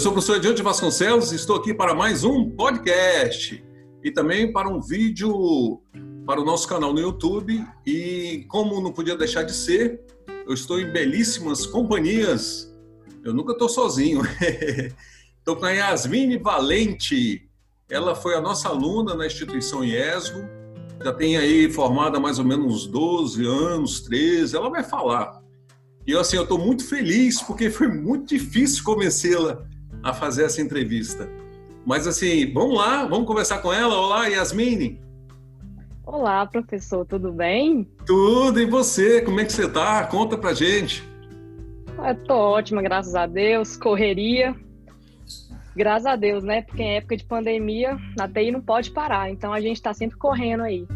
Sou o professor Ediante Vasconcelos e estou aqui para mais um podcast e também para um vídeo para o nosso canal no YouTube. E como não podia deixar de ser, eu estou em belíssimas companhias. Eu nunca estou sozinho. Estou com a Yasmine Valente. Ela foi a nossa aluna na instituição IESGO. Já tem aí formada mais ou menos uns 12 anos, 13. Ela vai falar e assim, eu estou muito feliz porque foi muito difícil convencê-la a fazer essa entrevista. Mas, assim, vamos lá, vamos conversar com ela. Olá, Yasmine. Olá, professor, tudo bem? Tudo, e você? Como é que você está? Conta pra gente. Estou ótima, graças a Deus. Correria. Graças a Deus, né? Porque em época de pandemia, a TI não pode parar. Então, a gente está sempre correndo aí.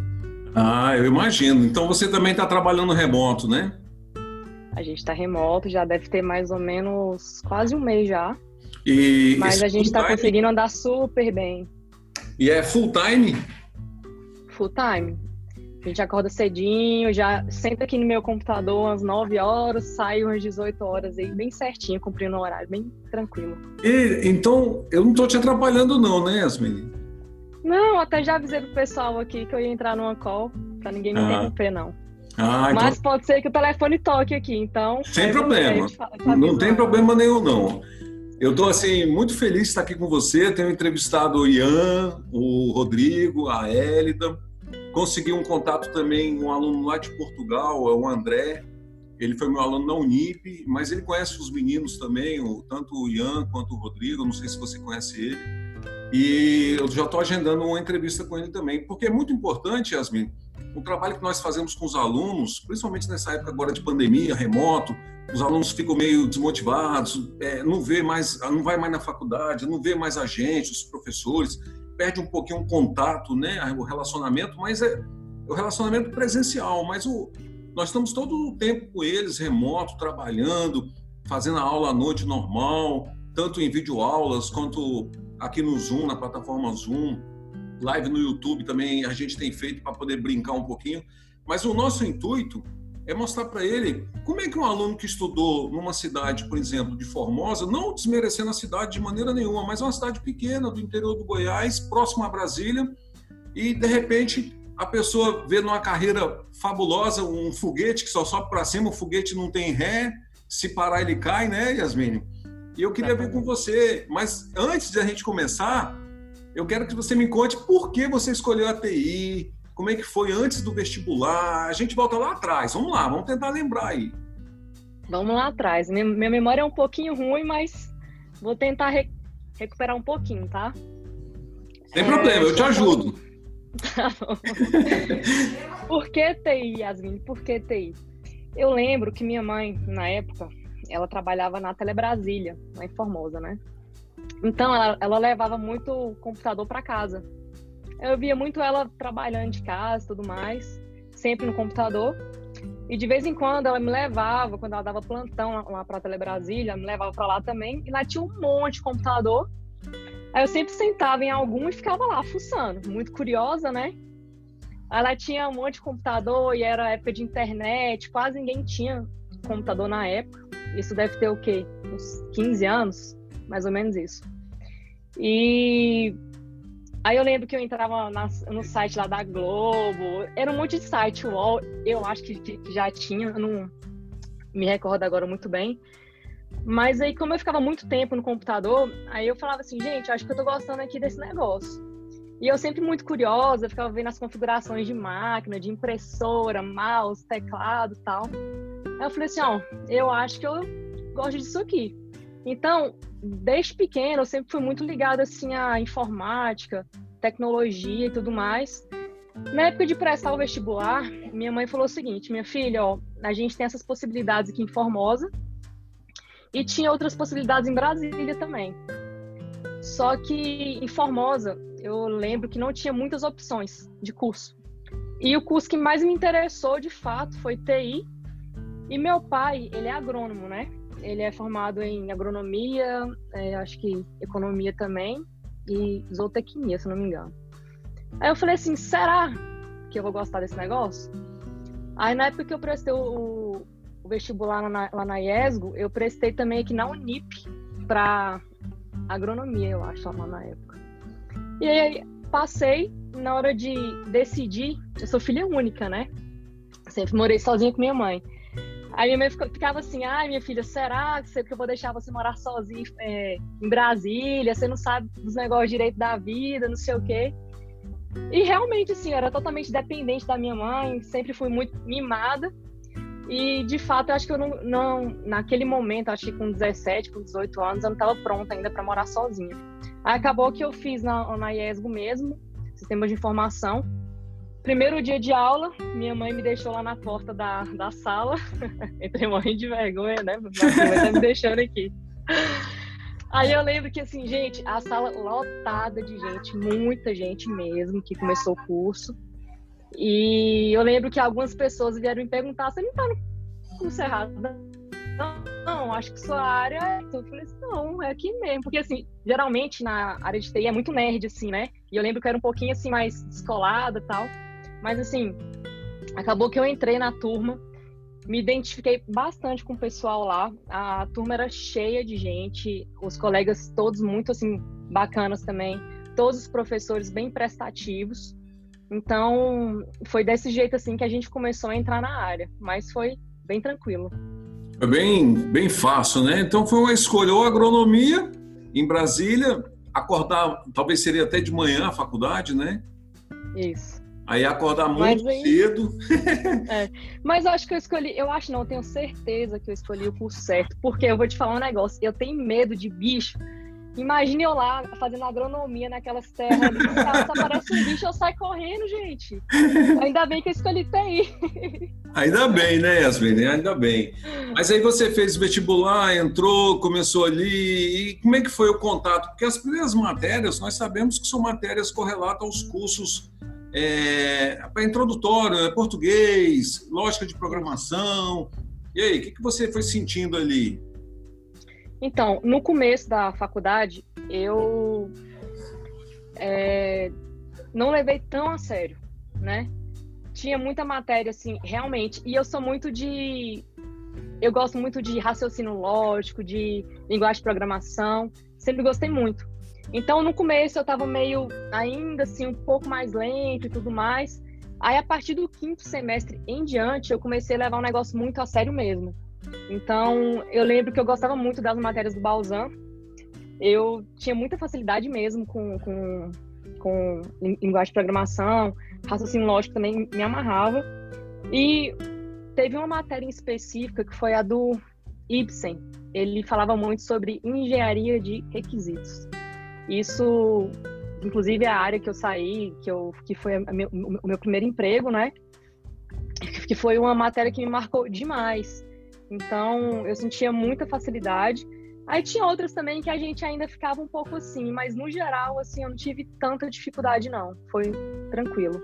Ah, eu imagino. Então, você também está trabalhando remoto, né? A gente está remoto, já deve ter mais ou menos quase um mês já. E Mas a gente está conseguindo andar super bem. E é full time? Full time. A gente acorda cedinho, já senta aqui no meu computador às 9 horas, sai umas 18 horas aí, bem certinho, cumprindo o horário, bem tranquilo. E, então, eu não estou te atrapalhando não, né, Yasmin? Não, até já avisei pro pessoal aqui que eu ia entrar numa call, pra ninguém me ah. interromper, não. Ah, então... Mas pode ser que o telefone toque aqui, então. Sem problema. Não tem problema nenhum, não. Eu estou assim muito feliz de estar aqui com você. Tenho entrevistado o Ian, o Rodrigo, a Hélida. Consegui um contato também com um aluno lá de Portugal, é o André. Ele foi meu aluno na Unip, mas ele conhece os meninos também, tanto o Ian quanto o Rodrigo. Não sei se você conhece ele. E eu já estou agendando uma entrevista com ele também, porque é muito importante, Yasmin, o trabalho que nós fazemos com os alunos, principalmente nessa época agora de pandemia, remoto, os alunos ficam meio desmotivados, é, não vê mais, não vai mais na faculdade, não vê mais a gente, os professores, perde um pouquinho o contato, né, o relacionamento, mas é o relacionamento presencial, mas o, nós estamos todo o tempo com eles, remoto, trabalhando, fazendo a aula à noite normal, tanto em videoaulas quanto aqui no Zoom, na plataforma Zoom, live no YouTube também a gente tem feito para poder brincar um pouquinho. Mas o nosso intuito é mostrar para ele como é que um aluno que estudou numa cidade, por exemplo, de Formosa, não desmerecendo a cidade de maneira nenhuma, mas é uma cidade pequena do interior do Goiás, próximo a Brasília, e de repente a pessoa vê numa carreira fabulosa um foguete que só sobe para cima, o foguete não tem ré, se parar ele cai, né, Yasmine? E eu queria ver com você, mas antes de a gente começar, eu quero que você me conte por que você escolheu a TI, como é que foi antes do vestibular. A gente volta lá atrás. Vamos lá, vamos tentar lembrar aí. Vamos lá atrás. Minha, memória é um pouquinho ruim, mas vou tentar re recuperar um pouquinho, tá? Sem é, problema, eu te ajudo. Tá bom. por que TI, Yasmin? Por que TI? Eu lembro que minha mãe, na época, ela trabalhava na Telebrasília, lá em Formosa, né? Então, ela, ela levava muito computador para casa. Eu via muito ela trabalhando de casa tudo mais, sempre no computador. E de vez em quando ela me levava, quando ela dava plantão lá para Tele Brasília, me levava para lá também. E lá tinha um monte de computador. Aí eu sempre sentava em algum e ficava lá fuçando, muito curiosa, né? Ela tinha um monte de computador e era época de internet, quase ninguém tinha computador na época. Isso deve ter o quê? Uns 15 anos, mais ou menos isso. E aí eu lembro que eu entrava na, no site lá da Globo, era um monte de site, UOL, eu acho que, que já tinha, não me recordo agora muito bem. Mas aí, como eu ficava muito tempo no computador, aí eu falava assim, gente, acho que eu tô gostando aqui desse negócio. E eu sempre muito curiosa, ficava vendo as configurações de máquina, de impressora, mouse, teclado tal. Aí eu falei assim, ó, eu acho que eu gosto disso aqui. Então, desde pequeno, eu sempre fui muito ligada assim à informática, tecnologia e tudo mais. Na época de prestar o vestibular, minha mãe falou o seguinte: minha filha, ó, a gente tem essas possibilidades aqui em Formosa e tinha outras possibilidades em Brasília também. Só que em Formosa, eu lembro que não tinha muitas opções de curso. E o curso que mais me interessou, de fato, foi TI. E meu pai, ele é agrônomo, né? Ele é formado em agronomia, é, acho que economia também, e zootecnia, se não me engano. Aí eu falei assim, será que eu vou gostar desse negócio? Aí na época que eu prestei o, o vestibular lá na, lá na IESGO, eu prestei também aqui na Unip, para agronomia, eu acho, lá na época. E aí passei, na hora de decidir, eu sou filha única, né? Sempre morei sozinha com minha mãe. Aí minha mãe ficava assim, ai minha filha, será que eu vou deixar você morar sozinha é, em Brasília? Você não sabe dos negócios direito da vida, não sei o quê. E realmente, assim, eu era totalmente dependente da minha mãe, sempre fui muito mimada. E, de fato, eu acho que eu não, não naquele momento, acho que com 17, com 18 anos, eu não estava pronta ainda para morar sozinha. Aí acabou que eu fiz na, na IESGO mesmo, Sistema de Informação. Primeiro dia de aula, minha mãe me deixou lá na porta da, da sala. Entrei morrendo de vergonha, né? Minha mãe tá me deixando aqui. Aí eu lembro que, assim, gente, a sala lotada de gente, muita gente mesmo, que começou o curso. E eu lembro que algumas pessoas vieram me perguntar: você não tá no curso errado? Não, não, acho que sua área é. Eu falei assim: não, é aqui mesmo. Porque, assim, geralmente na área de TI é muito nerd, assim, né? E eu lembro que eu era um pouquinho, assim, mais descolada e tal. Mas, assim, acabou que eu entrei na turma, me identifiquei bastante com o pessoal lá. A turma era cheia de gente, os colegas todos muito, assim, bacanas também. Todos os professores bem prestativos. Então, foi desse jeito assim que a gente começou a entrar na área, mas foi bem tranquilo. Foi bem, bem fácil, né? Então foi uma escolha ou agronomia em Brasília, acordar, talvez seria até de manhã a faculdade, né? Isso. Aí acordar muito aí, cedo. é, mas eu acho que eu escolhi, eu acho não, eu tenho certeza que eu escolhi o curso certo, porque eu vou te falar um negócio, eu tenho medo de bicho Imagine eu lá fazendo agronomia naquelas terras ali, se aparece um bicho, eu saio correndo, gente. Ainda bem que eu escolhi TI. Ainda bem, né, Yasmin? Ainda bem. Mas aí você fez vestibular, entrou, começou ali. E como é que foi o contato? Porque as primeiras matérias, nós sabemos que são matérias correlatas aos cursos é, para introdutório, é português, lógica de programação. E aí, o que, que você foi sentindo ali? Então, no começo da faculdade, eu é, não levei tão a sério, né? Tinha muita matéria, assim, realmente. E eu sou muito de. Eu gosto muito de raciocínio lógico, de linguagem de programação. Sempre gostei muito. Então, no começo, eu estava meio, ainda assim, um pouco mais lento e tudo mais. Aí, a partir do quinto semestre em diante, eu comecei a levar um negócio muito a sério mesmo. Então, eu lembro que eu gostava muito das matérias do Balzan. Eu tinha muita facilidade mesmo com, com, com linguagem de programação, raciocínio lógico também me amarrava. E teve uma matéria em específica que foi a do Ibsen. Ele falava muito sobre engenharia de requisitos. Isso, inclusive, é a área que eu saí, que, eu, que foi meu, o meu primeiro emprego, né? Que foi uma matéria que me marcou demais. Então, eu sentia muita facilidade. Aí tinha outras também que a gente ainda ficava um pouco assim, mas no geral, assim, eu não tive tanta dificuldade, não. Foi tranquilo.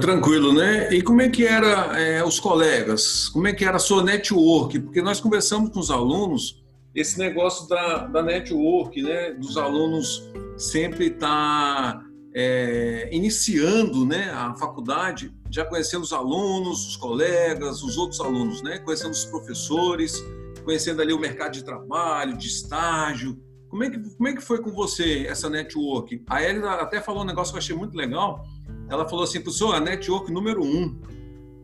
Tranquilo, né? E como é que era é, os colegas? Como é que era a sua network? Porque nós conversamos com os alunos esse negócio da, da network, né? Dos alunos sempre estar tá, é, iniciando né, a faculdade, já conhecendo os alunos, os colegas, os outros alunos, né, conhecendo os professores, conhecendo ali o mercado de trabalho, de estágio. Como é que, como é que foi com você essa network? A Elida até falou um negócio que eu achei muito legal. Ela falou assim, professor, a network número um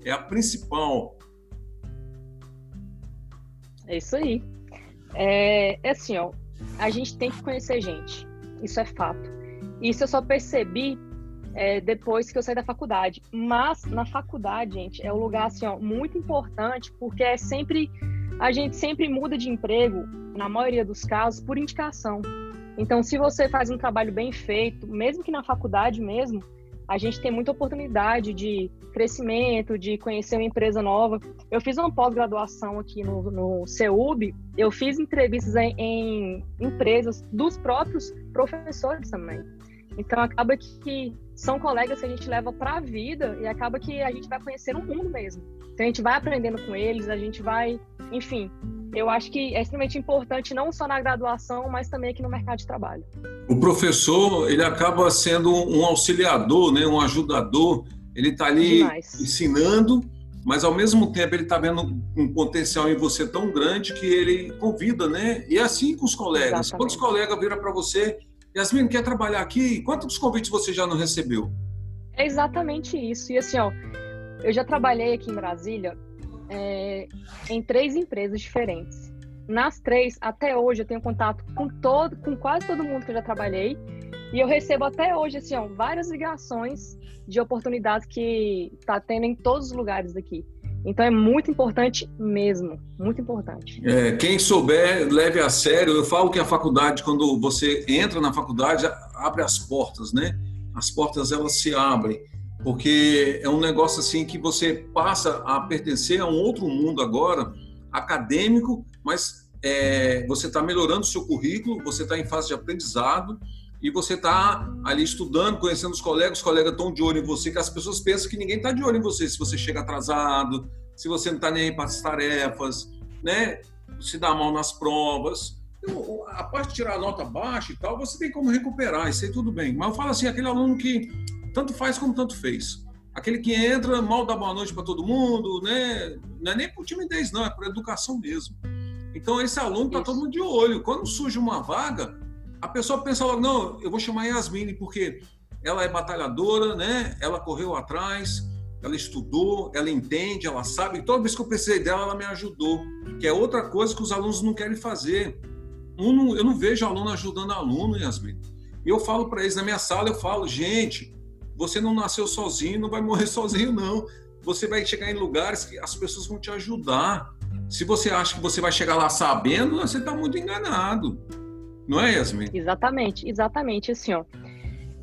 é a principal. É isso aí. É, é assim, ó, a gente tem que conhecer gente. Isso é fato. Isso eu só percebi é, depois que eu saí da faculdade. Mas na faculdade, gente, é um lugar assim, ó, muito importante, porque é sempre. A gente sempre muda de emprego, na maioria dos casos, por indicação. Então, se você faz um trabalho bem feito, mesmo que na faculdade mesmo, a gente tem muita oportunidade de crescimento, de conhecer uma empresa nova. Eu fiz uma pós-graduação aqui no, no CEUB, eu fiz entrevistas em, em empresas dos próprios professores também. Então acaba que são colegas que a gente leva para a vida e acaba que a gente vai conhecer o mundo mesmo. Então a gente vai aprendendo com eles, a gente vai, enfim. Eu acho que é extremamente importante não só na graduação, mas também aqui no mercado de trabalho. O professor, ele acaba sendo um auxiliador, né, um ajudador. Ele está ali Demais. ensinando mas ao mesmo tempo ele está vendo um potencial em você tão grande que ele convida, né? E é assim com os colegas. Exatamente. Quantos colegas viram para você, Yasmin, quer trabalhar aqui? Quantos convites você já não recebeu? É exatamente isso. E assim, ó, eu já trabalhei aqui em Brasília é, em três empresas diferentes. Nas três, até hoje, eu tenho contato com todo, com quase todo mundo que eu já trabalhei. E eu recebo até hoje, assim, ó, várias ligações de oportunidades que está tendo em todos os lugares daqui. Então é muito importante mesmo, muito importante. É, quem souber, leve a sério. Eu falo que a faculdade, quando você entra na faculdade, abre as portas, né? As portas elas se abrem, porque é um negócio assim que você passa a pertencer a um outro mundo agora, acadêmico, mas é, você está melhorando o seu currículo, você está em fase de aprendizado e você está ali estudando, conhecendo os colegas, os colegas estão de olho em você, que as pessoas pensam que ninguém está de olho em você, se você chega atrasado, se você não está nem aí para as tarefas, né? se dá mal nas provas. Então, a parte de tirar a nota baixa e tal, você tem como recuperar, isso aí tudo bem. Mas eu falo assim, aquele aluno que tanto faz como tanto fez. Aquele que entra, mal dá boa noite para todo mundo, né? Não é nem por timidez, não, é por educação mesmo. Então, esse aluno está todo mundo de olho. Quando surge uma vaga, a pessoa pensa logo, não, eu vou chamar Yasmine porque ela é batalhadora, né? Ela correu atrás, ela estudou, ela entende, ela sabe. Toda vez que eu precisei dela, ela me ajudou. Que é outra coisa que os alunos não querem fazer. Eu não, vejo aluno ajudando aluno, Yasmine. E eu falo para eles na minha sala, eu falo, gente, você não nasceu sozinho, não vai morrer sozinho, não. Você vai chegar em lugares que as pessoas vão te ajudar. Se você acha que você vai chegar lá sabendo, você está muito enganado. Não é, Yasmin? Exatamente, exatamente. Assim, ó,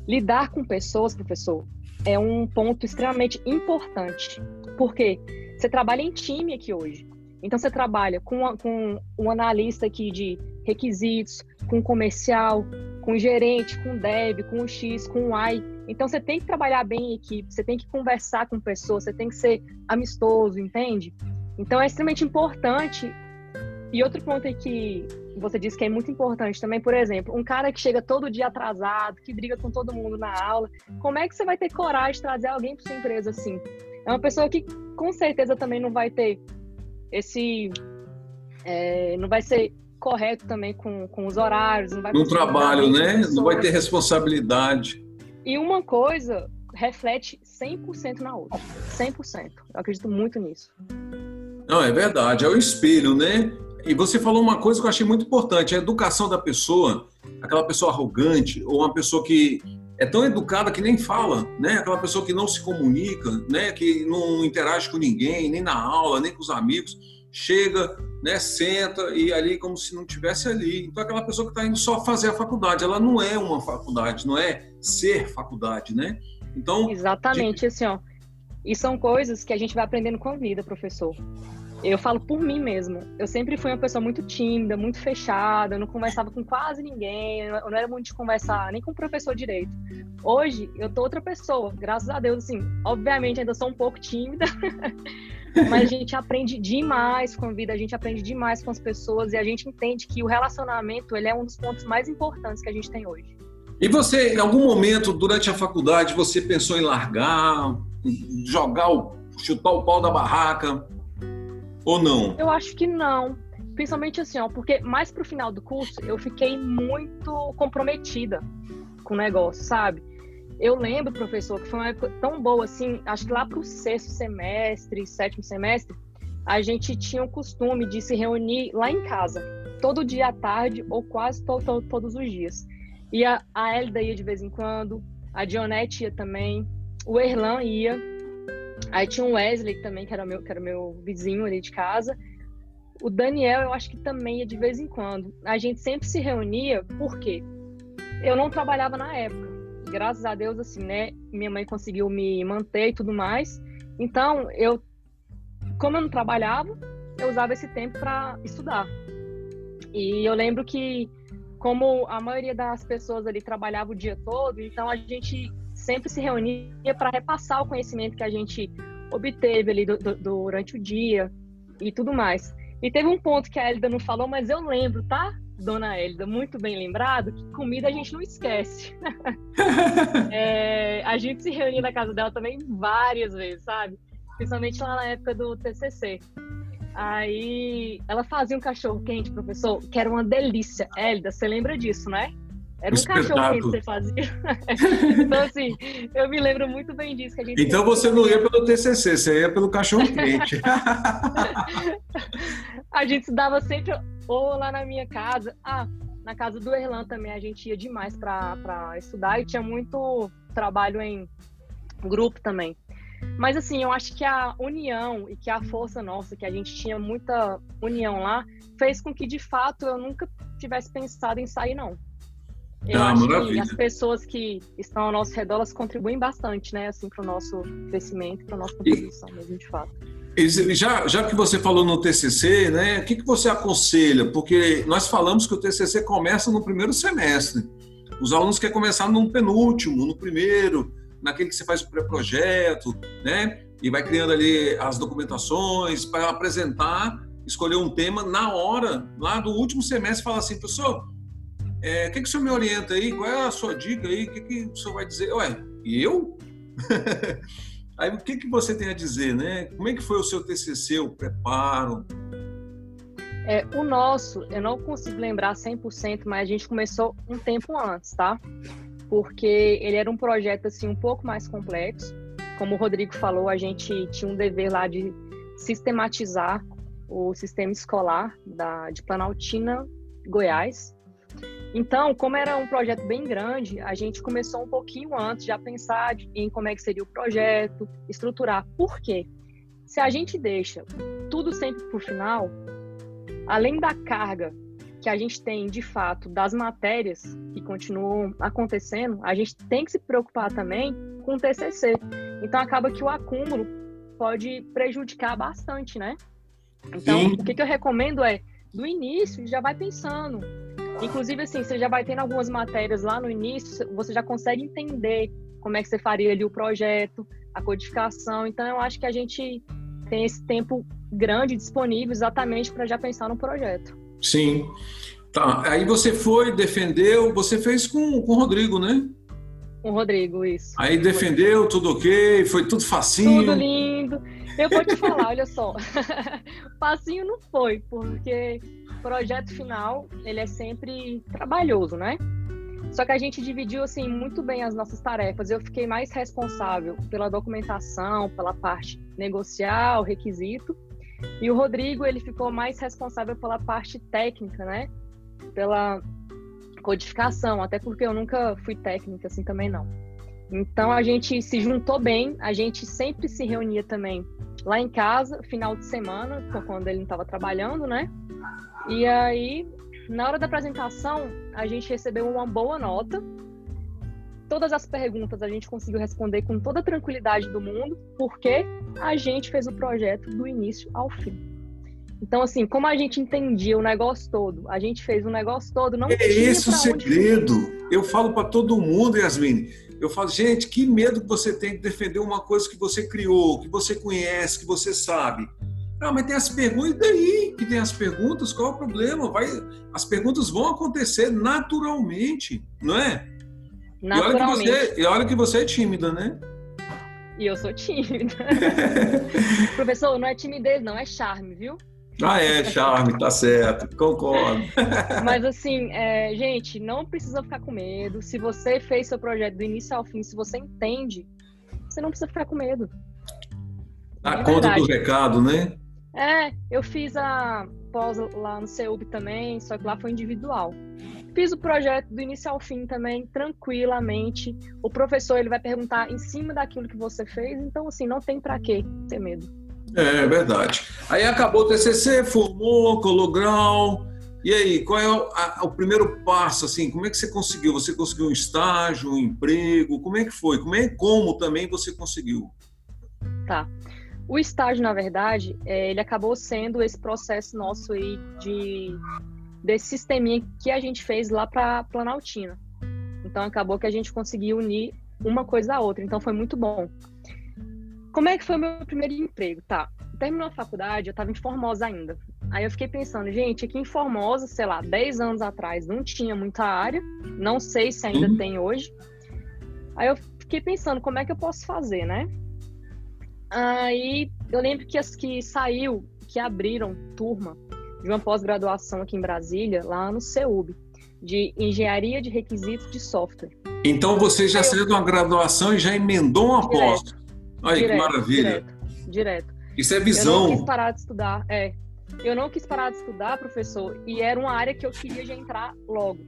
lidar com pessoas, professor, é um ponto extremamente importante. Porque você trabalha em time aqui hoje. Então, você trabalha com, com um analista aqui de requisitos, com comercial, com gerente, com dev, com X, com Y. Então, você tem que trabalhar bem em equipe, você tem que conversar com pessoas, você tem que ser amistoso, entende? Então, é extremamente importante. E outro ponto é que você disse que é muito importante também, por exemplo, um cara que chega todo dia atrasado, que briga com todo mundo na aula, como é que você vai ter coragem de trazer alguém para sua empresa assim? É uma pessoa que com certeza também não vai ter esse. É, não vai ser correto também com, com os horários. Não vai no trabalho, né? Não vai ter responsabilidade. E uma coisa reflete 100% na outra. 100%. Eu acredito muito nisso. Não, é verdade. É o espelho, né? E você falou uma coisa que eu achei muito importante: a educação da pessoa, aquela pessoa arrogante, ou uma pessoa que é tão educada que nem fala, né? Aquela pessoa que não se comunica, né? Que não interage com ninguém, nem na aula, nem com os amigos, chega, né? Senta e ali como se não tivesse ali. Então aquela pessoa que está indo só fazer a faculdade, ela não é uma faculdade, não é ser faculdade, né? Então exatamente de... assim, ó. E são coisas que a gente vai aprendendo com a vida, professor. Eu falo por mim mesmo. Eu sempre fui uma pessoa muito tímida, muito fechada, eu não conversava com quase ninguém, eu não era muito de conversar nem com o professor direito. Hoje, eu tô outra pessoa, graças a Deus, assim. Obviamente, ainda sou um pouco tímida, mas a gente aprende demais com a vida, a gente aprende demais com as pessoas e a gente entende que o relacionamento, ele é um dos pontos mais importantes que a gente tem hoje. E você, em algum momento, durante a faculdade, você pensou em largar, jogar o, chutar o pau da barraca? Ou não? Eu acho que não. Principalmente assim, ó, porque mais pro final do curso eu fiquei muito comprometida com o negócio, sabe? Eu lembro, professor, que foi uma época tão boa assim, acho que lá pro sexto semestre, sétimo semestre, a gente tinha o costume de se reunir lá em casa, todo dia à tarde ou quase to to todos os dias. E a, a ia de vez em quando, a Dionete ia também, o Erlan ia, Aí tinha o Wesley também, que era meu, que era meu vizinho ali de casa. O Daniel, eu acho que também ia de vez em quando. A gente sempre se reunia, porque eu não trabalhava na época. Graças a Deus, assim, né? Minha mãe conseguiu me manter e tudo mais. Então, eu, como eu não trabalhava, eu usava esse tempo para estudar. E eu lembro que, como a maioria das pessoas ali trabalhava o dia todo, então a gente sempre se reunia para repassar o conhecimento que a gente obteve ali do, do, durante o dia e tudo mais. E teve um ponto que a Elida não falou, mas eu lembro, tá, dona Elida? Muito bem lembrado, que comida a gente não esquece. é, a gente se reunia na casa dela também várias vezes, sabe? principalmente lá na época do TCC. Aí ela fazia um cachorro quente, professor, que era uma delícia. Hélida, você lembra disso, né? Era um cachorro quente que você fazia. então, assim, eu me lembro muito bem disso. Que a gente então você não ia pelo TCC, você ia pelo cachorro quente. a gente estudava sempre ou lá na minha casa. Ah, na casa do Erlan também a gente ia demais para estudar e tinha muito trabalho em grupo também. Mas assim, eu acho que a união e que a força nossa, que a gente tinha muita união lá, fez com que de fato eu nunca tivesse pensado em sair, não. Eu ah, acho maravilha. que as pessoas que estão ao nosso redor, elas contribuem bastante, né, assim, para o nosso crescimento, para a nossa contribuição e, mesmo, de fato. Já, já que você falou no TCC, né, o que, que você aconselha? Porque nós falamos que o TCC começa no primeiro semestre. Os alunos querem começar no penúltimo, no primeiro, naquele que você faz o pré-projeto, né? E vai criando ali as documentações para apresentar, escolher um tema na hora, lá do último semestre, falar assim, professor, é, o que, que o senhor me orienta aí? Qual é a sua dica aí? O que, que o senhor vai dizer? Ué, eu? aí o que, que você tem a dizer, né? Como é que foi o seu TCC, o preparo? É, o nosso, eu não consigo lembrar 100%, mas a gente começou um tempo antes, tá? porque ele era um projeto assim um pouco mais complexo. Como o Rodrigo falou, a gente tinha um dever lá de sistematizar o sistema escolar da, de Planaltina, Goiás. Então, como era um projeto bem grande, a gente começou um pouquinho antes já pensar em como é que seria o projeto, estruturar. Por quê? Se a gente deixa tudo sempre para o final, além da carga que a gente tem, de fato, das matérias que continuam acontecendo, a gente tem que se preocupar também com o TCC. Então, acaba que o acúmulo pode prejudicar bastante, né? Então, Sim. o que, que eu recomendo é, do início, já vai pensando. Inclusive, assim, você já vai tendo algumas matérias lá no início, você já consegue entender como é que você faria ali o projeto, a codificação. Então, eu acho que a gente tem esse tempo grande disponível exatamente para já pensar no projeto. Sim. Tá. Aí você foi, defendeu, você fez com, com o Rodrigo, né? Com o Rodrigo, isso. Aí defendeu, tudo ok, foi tudo facinho. Tudo lindo. Eu vou te falar, olha só. facinho não foi, porque projeto final, ele é sempre trabalhoso, né? Só que a gente dividiu assim muito bem as nossas tarefas. Eu fiquei mais responsável pela documentação, pela parte negocial, requisito, e o Rodrigo, ele ficou mais responsável pela parte técnica, né? Pela codificação, até porque eu nunca fui técnica assim também não. Então a gente se juntou bem, a gente sempre se reunia também lá em casa, final de semana, quando ele não estava trabalhando, né? E aí, na hora da apresentação, a gente recebeu uma boa nota todas as perguntas a gente conseguiu responder com toda a tranquilidade do mundo, porque a gente fez o projeto do início ao fim. Então, assim, como a gente entendia o negócio todo, a gente fez o negócio todo, não É esse o segredo. Onde... Eu falo para todo mundo, Yasmin. Eu falo, gente, que medo que você tem de defender uma coisa que você criou, que você conhece, que você sabe. Ah, mas tem as perguntas, e daí que tem as perguntas? Qual é o problema? Vai, as perguntas vão acontecer naturalmente, não é? Naturalmente. E olha, que você, e olha que você é tímida, né? E eu sou tímida. Professor, não é timidez, não, é charme, viu? Ah, é, charme, tá certo, concordo. Mas assim, é, gente, não precisa ficar com medo. Se você fez seu projeto do início ao fim, se você entende, você não precisa ficar com medo. A conta do recado, né? É, eu fiz a pós lá no CEUB também, só que lá foi individual. Fiz o projeto do início ao fim também, tranquilamente. O professor ele vai perguntar em cima daquilo que você fez, então assim, não tem para que ter medo. É verdade. Aí acabou o TCC, formou, colou grau. E aí, qual é o, a, o, primeiro passo assim? Como é que você conseguiu? Você conseguiu um estágio, um emprego? Como é que foi? Como é como também você conseguiu? Tá. O estágio, na verdade, é, ele acabou sendo esse processo nosso aí de desse sisteminha que a gente fez lá para Planaltina. Então acabou que a gente conseguiu unir uma coisa à outra. Então foi muito bom. Como é que foi o meu primeiro emprego? Tá, terminou a faculdade, eu estava em Formosa ainda. Aí eu fiquei pensando, gente, aqui em Formosa, sei lá, 10 anos atrás não tinha muita área, não sei se ainda uhum. tem hoje. Aí eu fiquei pensando, como é que eu posso fazer, né? Aí eu lembro que as que saiu, que abriram turma de uma pós-graduação aqui em Brasília, lá no CEUB, de Engenharia de Requisitos de Software. Então você já saiu de uma graduação e já emendou uma pós. Olha direto, que maravilha. Direto, direto. Isso é visão. Eu não quis parar de estudar, é. Eu não quis parar de estudar, professor, e era uma área que eu queria já entrar logo.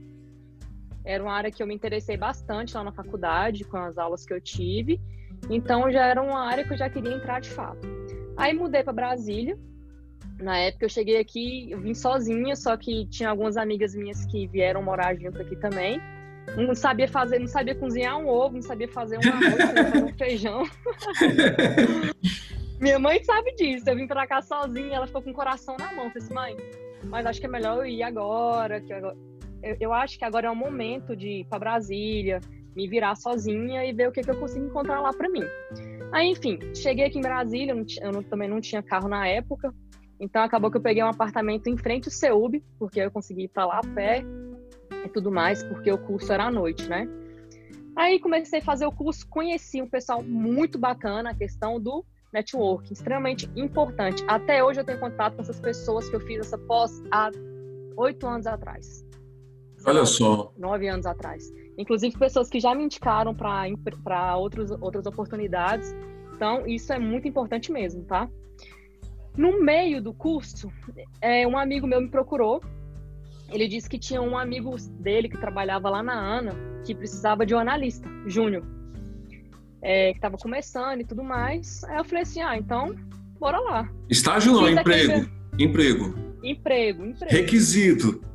Era uma área que eu me interessei bastante lá na faculdade, com as aulas que eu tive. Então já era uma área que eu já queria entrar de fato. Aí mudei para Brasília. Na época eu cheguei aqui, eu vim sozinha, só que tinha algumas amigas minhas que vieram morar junto aqui também. Não sabia fazer, não sabia cozinhar um ovo, não sabia fazer um arroz, não sabia fazer um feijão. Minha mãe sabe disso. Eu vim pra cá sozinha, ela ficou com o coração na mão. Eu falei assim, mãe, mas acho que é melhor eu ir agora. Que eu, eu, eu acho que agora é o momento de ir pra Brasília, me virar sozinha e ver o que, que eu consigo encontrar lá para mim. Aí, enfim, cheguei aqui em Brasília, eu, não, também não tinha carro na época, então acabou que eu peguei um apartamento em frente ao CEUB, porque eu consegui ir para lá a pé e tudo mais, porque o curso era à noite, né? Aí comecei a fazer o curso, conheci um pessoal muito bacana, a questão do networking, extremamente importante. Até hoje eu tenho contato com essas pessoas que eu fiz essa pós há oito anos atrás. Olha só. Nove anos atrás. Inclusive pessoas que já me indicaram para outras oportunidades. Então, isso é muito importante mesmo, tá? No meio do curso, é, um amigo meu me procurou. Ele disse que tinha um amigo dele que trabalhava lá na ANA que precisava de um analista, júnior, é, que estava começando e tudo mais. Aí eu falei assim: ah, então, bora lá. Estágio não, emprego. Aquele... Emprego. Emprego, emprego. Requisito.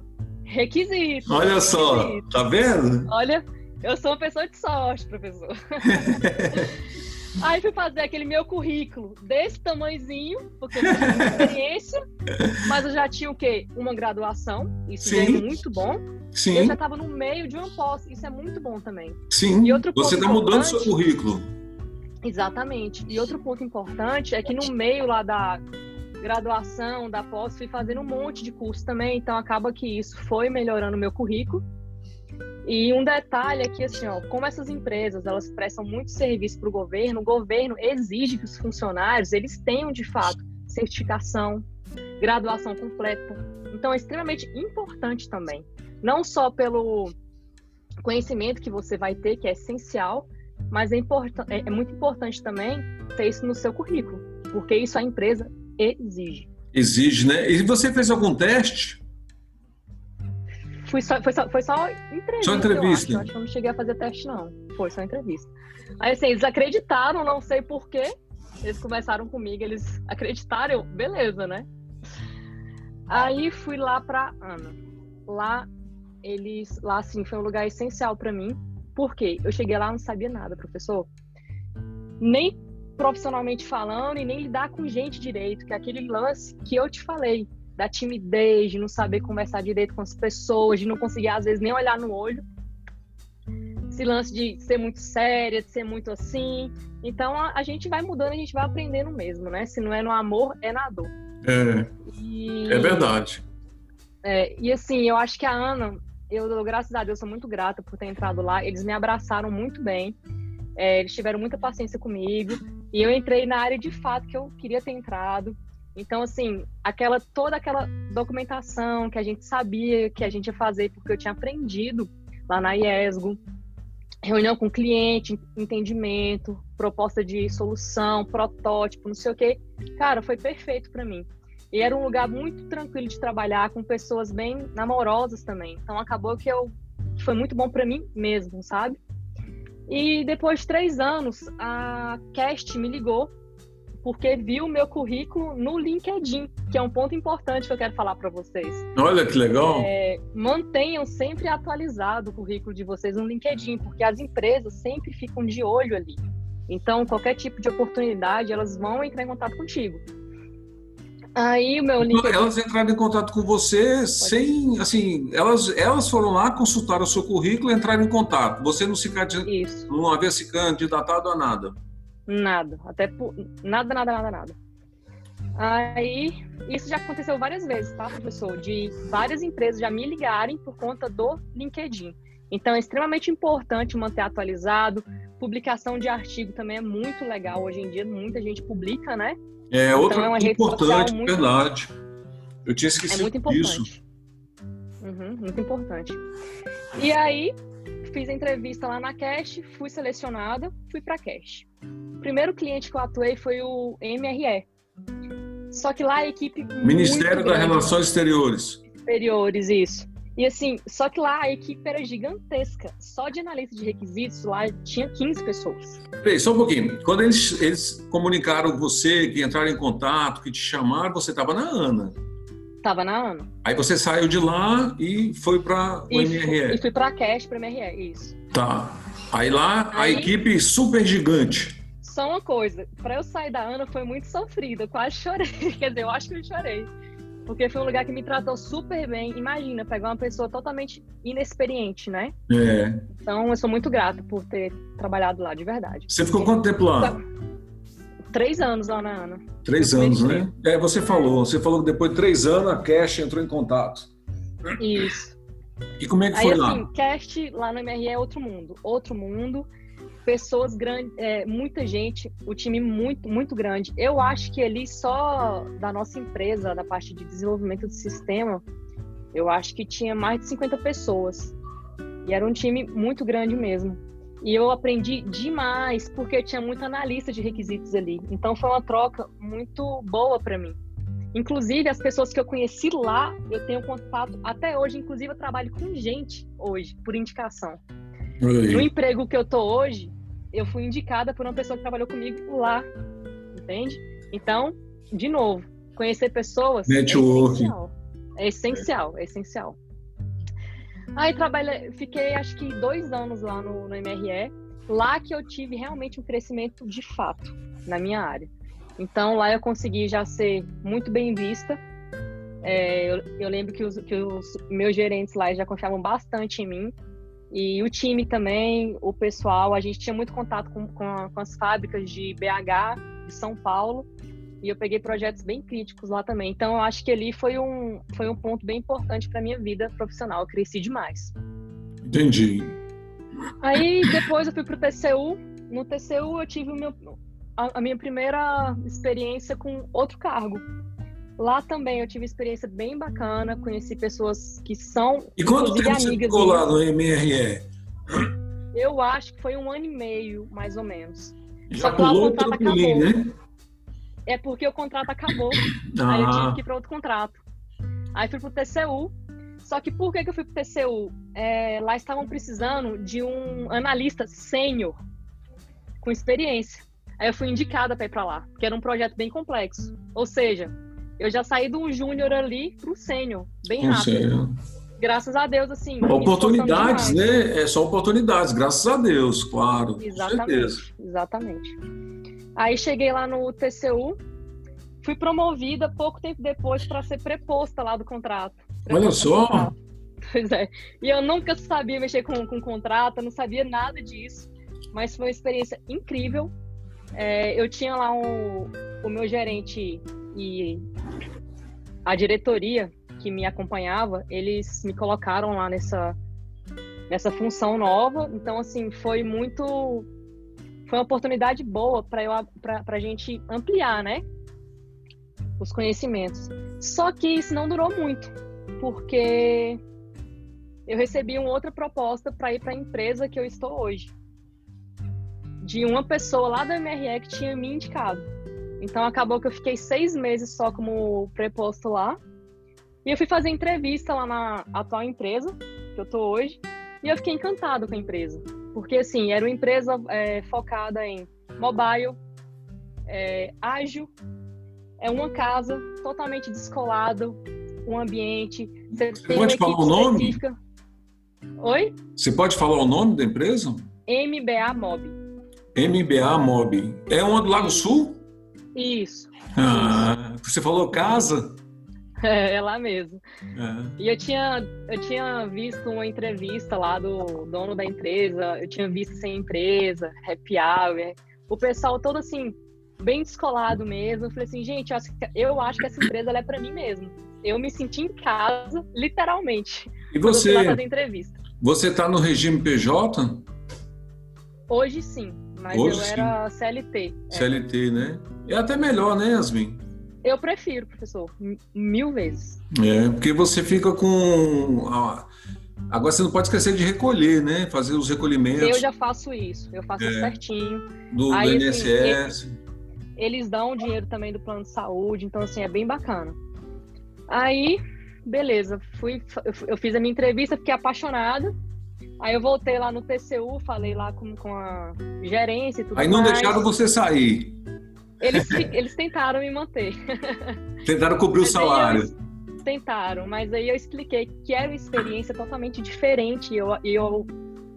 Requisito. Olha requisito. só, tá vendo? Olha, eu sou uma pessoa de sorte, professor. Aí fui fazer aquele meu currículo desse tamanhozinho, porque eu não tinha experiência, mas eu já tinha o quê? Uma graduação, isso Sim. é muito bom. Sim. Eu já estava no meio de uma pós, isso é muito bom também. Sim, e outro você está mudando seu currículo. Exatamente. E outro ponto importante é que no meio lá da graduação, da pós, fui fazendo um monte de curso também, então acaba que isso foi melhorando o meu currículo. E um detalhe é que, assim, ó, como essas empresas, elas prestam muito serviço para o governo, o governo exige que os funcionários, eles tenham, de fato, certificação, graduação completa. Então, é extremamente importante também. Não só pelo conhecimento que você vai ter, que é essencial, mas é, é, é muito importante também ter isso no seu currículo, porque isso a empresa exige. Exige, né? E você fez algum teste? Fui só, foi, só, foi só entrevista. Só entrevista. Eu acho. eu acho que eu não cheguei a fazer teste, não. Foi só entrevista. Aí, assim, eles acreditaram, não sei porquê. Eles começaram comigo, eles acreditaram, eu, beleza, né? Aí fui lá pra Ana. Lá, eles, lá, assim, foi um lugar essencial para mim. Por quê? Eu cheguei lá não sabia nada, professor. Nem profissionalmente falando e nem lidar com gente direito, que é aquele lance que eu te falei, da timidez, de não saber conversar direito com as pessoas, de não conseguir às vezes nem olhar no olho. Esse lance de ser muito séria, de ser muito assim. Então a, a gente vai mudando, a gente vai aprendendo mesmo, né? Se não é no amor, é na dor. É. E, é verdade. É, e assim, eu acho que a Ana, eu, graças a Deus, sou muito grata por ter entrado lá. Eles me abraçaram muito bem. É, eles tiveram muita paciência comigo. E eu entrei na área de fato que eu queria ter entrado. Então, assim, aquela toda aquela documentação que a gente sabia que a gente ia fazer, porque eu tinha aprendido lá na IESGO, reunião com cliente, entendimento, proposta de solução, protótipo, não sei o quê. Cara, foi perfeito para mim. E era um lugar muito tranquilo de trabalhar, com pessoas bem namorosas também. Então acabou que eu foi muito bom para mim mesmo, sabe? E depois de três anos, a Cast me ligou porque viu o meu currículo no LinkedIn, que é um ponto importante que eu quero falar para vocês. Olha que legal! É, mantenham sempre atualizado o currículo de vocês no LinkedIn, porque as empresas sempre ficam de olho ali. Então, qualquer tipo de oportunidade, elas vão entrar em contato contigo. Aí o meu link. Elas entraram em contato com você Pode sem, assim, elas, elas foram lá, consultaram o seu currículo e entraram em contato. Você não se Isso. não havia se candidatado a nada. Nada, até por... nada, nada, nada, nada. Aí, isso já aconteceu várias vezes, tá, professor? De várias empresas já me ligarem por conta do LinkedIn. Então, é extremamente importante manter atualizado, Publicação de artigo também é muito legal hoje em dia, muita gente publica, né? É, então, outra é importante, muito... verdade. Eu tinha esquecido É muito importante. Uhum, muito importante. E aí, fiz a entrevista lá na Cash, fui selecionada, fui para Cash. O primeiro cliente que eu atuei foi o MRE. Só que lá a equipe. Ministério das Relações Exteriores. Exteriores, isso. E assim, só que lá a equipe era gigantesca. Só de analista de requisitos lá tinha 15 pessoas. Peraí, só um pouquinho. Quando eles, eles comunicaram você, que entraram em contato, que te chamaram, você estava na ANA. Estava na ANA. Aí você saiu de lá e foi para o MRE. Fui, e fui para a Cash, para o MRE, isso. Tá. Aí lá Aí, a equipe super gigante. Só uma coisa, para eu sair da ANA foi muito sofrido, eu quase chorei. Quer dizer, eu acho que eu chorei porque foi um lugar que me tratou super bem. Imagina, pegar uma pessoa totalmente inexperiente, né? É. Então, eu sou muito grata por ter trabalhado lá, de verdade. Você ficou quanto tempo lá? Três anos lá na Ana. Três anos, né? É, você falou. Você falou que depois de três anos a Cash entrou em contato. Isso. E como é que foi Aí, lá? Assim, Cast lá no MRE é outro mundo. Outro mundo pessoas grandes, é, muita gente, o time muito, muito grande. Eu acho que ali só da nossa empresa, da parte de desenvolvimento do sistema, eu acho que tinha mais de 50 pessoas. E era um time muito grande mesmo. E eu aprendi demais, porque tinha muito analista de requisitos ali. Então foi uma troca muito boa para mim. Inclusive, as pessoas que eu conheci lá, eu tenho contato até hoje. Inclusive, eu trabalho com gente hoje, por indicação. No emprego que eu tô hoje, eu fui indicada por uma pessoa que trabalhou comigo lá, entende? Então, de novo, conhecer pessoas é Network. é essencial. É essencial, é essencial. Aí trabalhei, fiquei acho que dois anos lá no, no MRE, lá que eu tive realmente um crescimento de fato na minha área. Então lá eu consegui já ser muito bem vista. É, eu, eu, lembro que os, que os meus gerentes lá já confiavam bastante em mim. E o time também, o pessoal, a gente tinha muito contato com, com, com, as fábricas de BH, de São Paulo, e eu peguei projetos bem críticos lá também. Então, eu acho que ali foi um, foi um ponto bem importante para minha vida profissional. Eu cresci demais. Entendi. Aí, depois eu fui para o TCU. No TCU, eu tive meu, a, a minha primeira experiência com outro cargo, Lá também eu tive experiência bem bacana, conheci pessoas que são E quanto tempo você ficou lá no MRE? Eu acho que foi um ano e meio, mais ou menos. Já Só que lá o contrato acabou. Né? É porque o contrato acabou. Ah. Aí eu tive que ir para outro contrato. Aí fui pro TCU. Só que por que, que eu fui pro TCU? É, lá estavam precisando de um analista sênior com experiência. Aí eu fui indicada para ir para lá, que era um projeto bem complexo. Ou seja, eu já saí do júnior ali pro sênior, bem rápido. Sênior. Graças a Deus, assim. Oportunidades, né? É só oportunidades, graças a Deus, claro. Exatamente. Exatamente. Aí cheguei lá no TCU, fui promovida pouco tempo depois para ser preposta lá do contrato. Olha só! Pois é. E eu nunca sabia mexer com, com contrato, não sabia nada disso. Mas foi uma experiência incrível. É, eu tinha lá um, o meu gerente e a diretoria que me acompanhava, eles me colocaram lá nessa nessa função nova. Então, assim, foi muito foi uma oportunidade boa para eu para a gente ampliar, né? Os conhecimentos. Só que isso não durou muito, porque eu recebi uma outra proposta para ir para a empresa que eu estou hoje. De uma pessoa lá da MRE que tinha me indicado. Então acabou que eu fiquei seis meses só como preposto lá. E eu fui fazer entrevista lá na atual empresa que eu tô hoje. E eu fiquei encantado com a empresa. Porque, assim, era uma empresa é, focada em mobile, é, ágil, é uma casa totalmente descolada, um ambiente. Você, Você pode falar o nome? Específica. Oi? Você pode falar o nome da empresa? MBA Mob. MBA Mob. É uma do Lago Sul? Isso. Ah. Você falou casa? É, é lá mesmo. É. E eu tinha, eu tinha visto uma entrevista lá do dono da empresa, eu tinha visto sem empresa, happy hour, o pessoal todo assim, bem descolado mesmo. Eu falei assim, gente, eu acho que essa empresa é para mim mesmo. Eu me senti em casa, literalmente. E você? Fazer entrevista. Você está no regime PJ? Hoje sim, mas Hoje, eu sim. era CLT. CLT, é. né? É até melhor, né, Yasmin? Eu prefiro, professor, mil vezes. É, porque você fica com. Agora você não pode esquecer de recolher, né? Fazer os recolhimentos. Eu já faço isso, eu faço é, certinho. Do, Aí, do INSS. Assim, eles, eles dão dinheiro também do plano de saúde, então assim, é bem bacana. Aí, beleza, fui, eu fiz a minha entrevista, fiquei apaixonada. Aí eu voltei lá no TCU, falei lá com, com a gerência e tudo Aí não mais. deixaram você sair. Eles, eles tentaram me manter. Tentaram cobrir o salário. Tentaram, mas aí eu expliquei que era uma experiência totalmente diferente. E eu, eu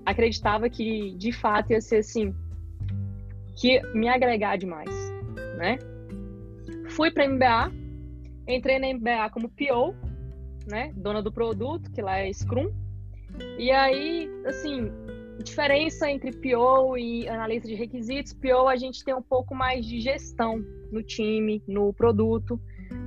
acreditava que, de fato, ia ser assim, que me agregar demais, né? Fui para MBA, entrei na MBA como PO, né? Dona do produto, que lá é Scrum. E aí, assim, diferença entre PO e analista de requisitos, PO a gente tem um pouco mais de gestão no time, no produto,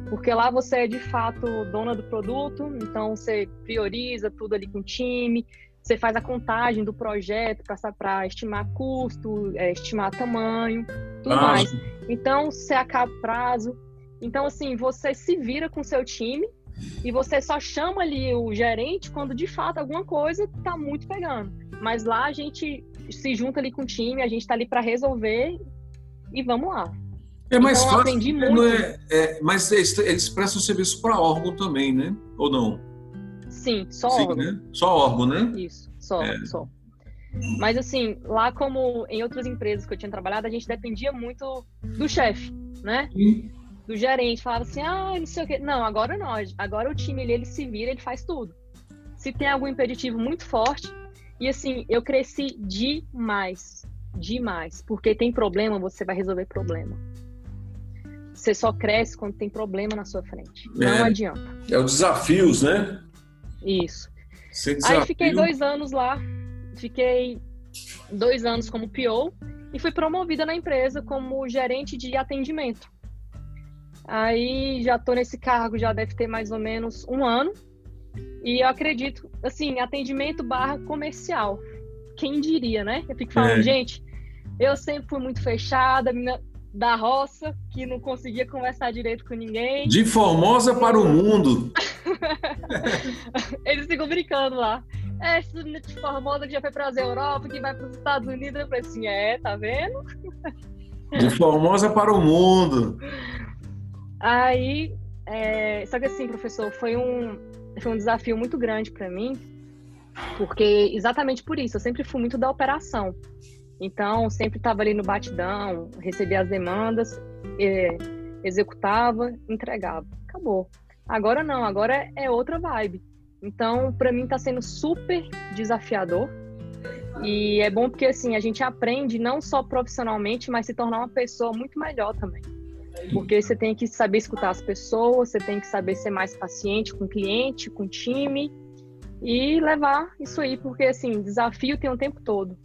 porque lá você é de fato dona do produto, então você prioriza tudo ali com o time, você faz a contagem do projeto para estimar custo, é, estimar tamanho, tudo mais. Então você acaba prazo. Então, assim, você se vira com o seu time e você só chama ali o gerente quando de fato alguma coisa está muito pegando. Mas lá a gente se junta ali com o time, a gente está ali para resolver e vamos lá. É mais então, fácil, aprendi muito. Não é, é, mas eles, eles prestam serviço para órgão também, né? Ou não? Sim, só Sim, órgão. Né? Só órgão, né? Isso, só, é. só. Mas assim, lá como em outras empresas que eu tinha trabalhado, a gente dependia muito do chefe, né? Sim. Do gerente, falava assim, ah, não sei o quê. Não, agora não. Agora o time ele, ele se vira, ele faz tudo. Se tem algum impeditivo muito forte, e assim, eu cresci demais, demais, porque tem problema, você vai resolver problema. Você só cresce quando tem problema na sua frente. Não é, adianta. É o desafios, né? Isso. Aí fiquei dois anos lá, fiquei dois anos como PO e fui promovida na empresa como gerente de atendimento. Aí já tô nesse cargo, já deve ter mais ou menos um ano. E eu acredito, assim, atendimento barra comercial. Quem diria, né? Eu fico falando, é. gente, eu sempre fui muito fechada, da roça, que não conseguia conversar direito com ninguém. De Formosa para o mundo. Eles ficam brincando lá. É, de Formosa que já foi para a Europa, que vai para os Estados Unidos. Eu falei assim, é, tá vendo? De Formosa para o mundo. Aí, é... só que assim, professor, foi um, foi um desafio muito grande para mim, porque exatamente por isso, eu sempre fui muito da operação. Então, sempre estava ali no batidão, recebia as demandas, executava, entregava. Acabou. Agora não, agora é outra vibe. Então, para mim está sendo super desafiador. E é bom porque assim, a gente aprende não só profissionalmente, mas se tornar uma pessoa muito melhor também. Porque você tem que saber escutar as pessoas, você tem que saber ser mais paciente com o cliente, com o time e levar isso aí, porque assim, desafio tem o tempo todo,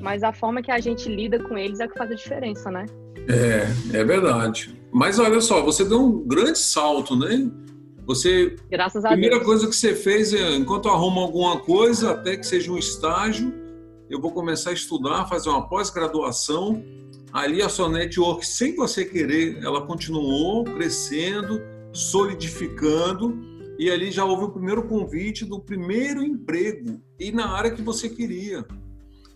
mas a forma que a gente lida com eles é que faz a diferença, né? É, é verdade. Mas olha só, você deu um grande salto, né? Você, Graças a primeira Deus. coisa que você fez é, enquanto arruma alguma coisa, até que seja um estágio, eu vou começar a estudar, fazer uma pós-graduação ali a sua network, sem você querer, ela continuou crescendo, solidificando, e ali já houve o primeiro convite do primeiro emprego e na área que você queria.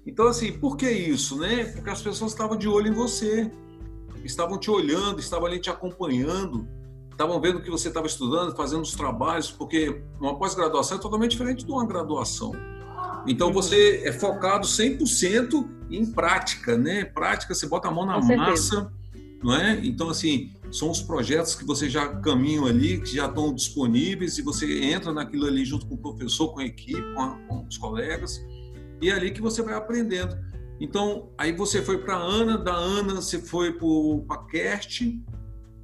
Então, assim, por que isso, né? Porque as pessoas estavam de olho em você, estavam te olhando, estavam ali te acompanhando, estavam vendo que você estava estudando, fazendo os trabalhos, porque uma pós-graduação é totalmente diferente de uma graduação. Então você é focado 100% em prática, né? Prática, você bota a mão na Com massa, certeza. não é? Então assim, são os projetos que você já caminham ali, que já estão disponíveis e você entra naquilo ali junto com o professor, com a equipe, com, a, com os colegas e é ali que você vai aprendendo. Então, aí você foi para a Ana, da Ana você foi para o Paquest,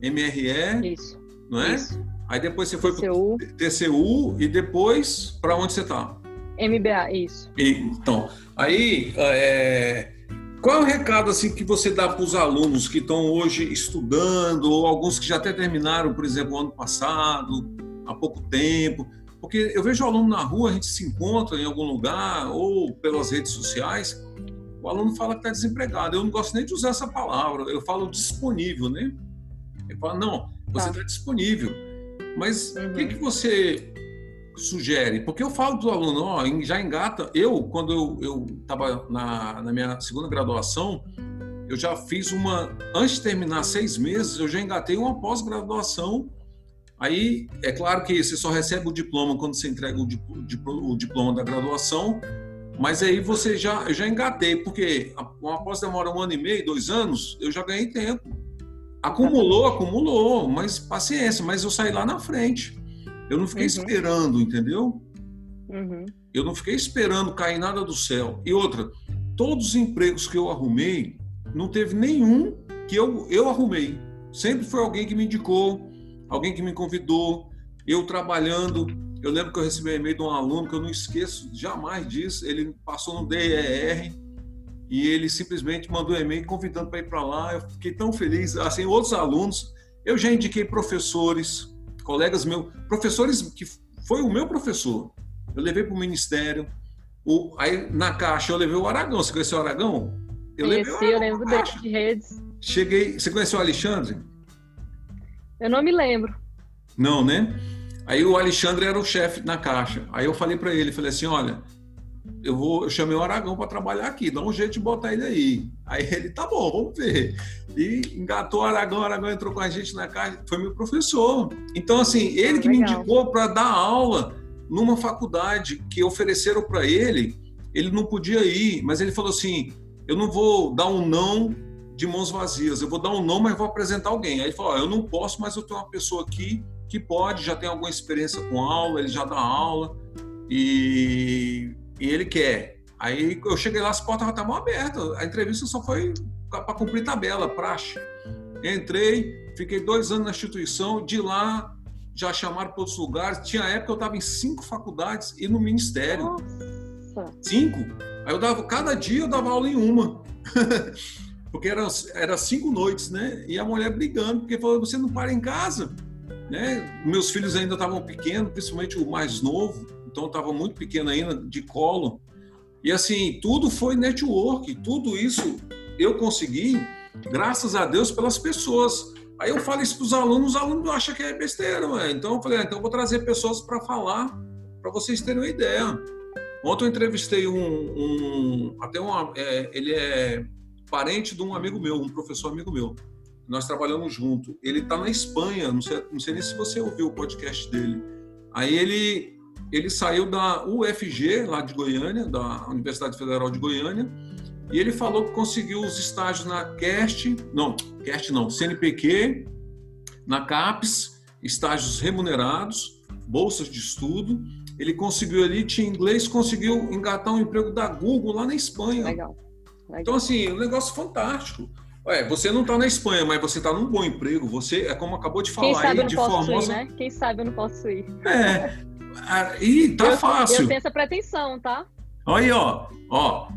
MRE, Isso. não é? Isso. Aí depois você foi para o TCU e depois para onde você está? MBA, isso. Então, aí, é, qual é o recado assim que você dá para os alunos que estão hoje estudando, ou alguns que já até terminaram, por exemplo, ano passado, há pouco tempo? Porque eu vejo aluno na rua, a gente se encontra em algum lugar, ou pelas redes sociais, o aluno fala que está desempregado. Eu não gosto nem de usar essa palavra, eu falo disponível, né? Ele fala, não, você está tá disponível. Mas o uhum. que, que você sugere? Porque eu falo para o aluno, ó, já engata. Eu, quando eu estava na, na minha segunda graduação, eu já fiz uma. Antes de terminar seis meses, eu já engatei uma pós-graduação. Aí, é claro que você só recebe o diploma quando você entrega o, diploma da graduação, mas aí você já, eu já engatei, porque uma pós demora um ano e meio, dois anos, eu já ganhei tempo. Acumulou, acumulou, mas paciência, mas eu saí lá na frente. Eu não fiquei uhum. esperando, entendeu? Uhum. Eu não fiquei esperando cair nada do céu. E outra, todos os empregos que eu arrumei, não teve nenhum que eu, eu arrumei. Sempre foi alguém que me indicou, alguém que me convidou, eu trabalhando. Eu lembro que eu recebi um e-mail de um aluno que eu não esqueço jamais disso. Ele passou no DER e ele simplesmente mandou um e-mail convidando para ir para lá. Eu fiquei tão feliz. Assim, outros alunos, eu já indiquei professores, colegas meus, professores que foi o meu professor. Eu levei para o ministério. O, aí na caixa eu levei o Aragão. Você conheceu o Aragão? Eu Conheci, levei, eu lembro dele de redes. Cheguei. Você conheceu o Alexandre? Eu não me lembro. Não, né? Aí o Alexandre era o chefe na caixa. Aí eu falei para ele, falei assim, olha, eu vou, eu chamei o Aragão para trabalhar aqui, dá um jeito de botar ele aí. Aí ele, tá bom, vamos ver. E engatou o Aragão, o Aragão entrou com a gente na casa, foi meu professor. Então, assim, ele que Legal. me indicou para dar aula numa faculdade que ofereceram para ele, ele não podia ir, mas ele falou assim: eu não vou dar um não de mãos vazias, eu vou dar um não, mas vou apresentar alguém. Aí ele falou: eu não posso, mas eu tenho uma pessoa aqui que pode, já tem alguma experiência com aula, ele já dá aula. E e ele quer. Aí eu cheguei lá, as portas estavam abertas. A entrevista só foi para cumprir tabela, praxe. Entrei, fiquei dois anos na instituição, de lá já chamaram para outros lugares. Tinha época que eu estava em cinco faculdades e no ministério. Nossa. Cinco. Aí eu dava, cada dia eu dava aula em uma. porque eram era cinco noites, né? E a mulher brigando, porque falou: você não para em casa. Né? Meus filhos ainda estavam pequenos, principalmente o mais novo então estava muito pequeno ainda, de colo. E assim, tudo foi network, tudo isso eu consegui, graças a Deus, pelas pessoas. Aí eu falo isso para os alunos, os alunos acham que é besteira, ué. então eu falei, ah, então eu vou trazer pessoas para falar, para vocês terem uma ideia. Ontem eu entrevistei um, um até um, é, ele é parente de um amigo meu, um professor amigo meu. Nós trabalhamos junto. Ele está na Espanha, não sei, não sei nem se você ouviu o podcast dele. Aí ele ele saiu da UFG, lá de Goiânia, da Universidade Federal de Goiânia, e ele falou que conseguiu os estágios na CAST, não, CAST não, CNPq, na CAPES, estágios remunerados, bolsas de estudo. Ele conseguiu ali, tinha inglês, conseguiu engatar um emprego da Google lá na Espanha. Legal. Legal. Então, assim, um negócio fantástico. Ué, você não está na Espanha, mas você está num bom emprego. Você, é como acabou de falar Quem sabe aí, de Formosa. Ir, né? Quem sabe eu não posso ir. É, Aí tá eu, fácil. Eu tenho essa pretensão, tá? Olha aí, ó. Ó,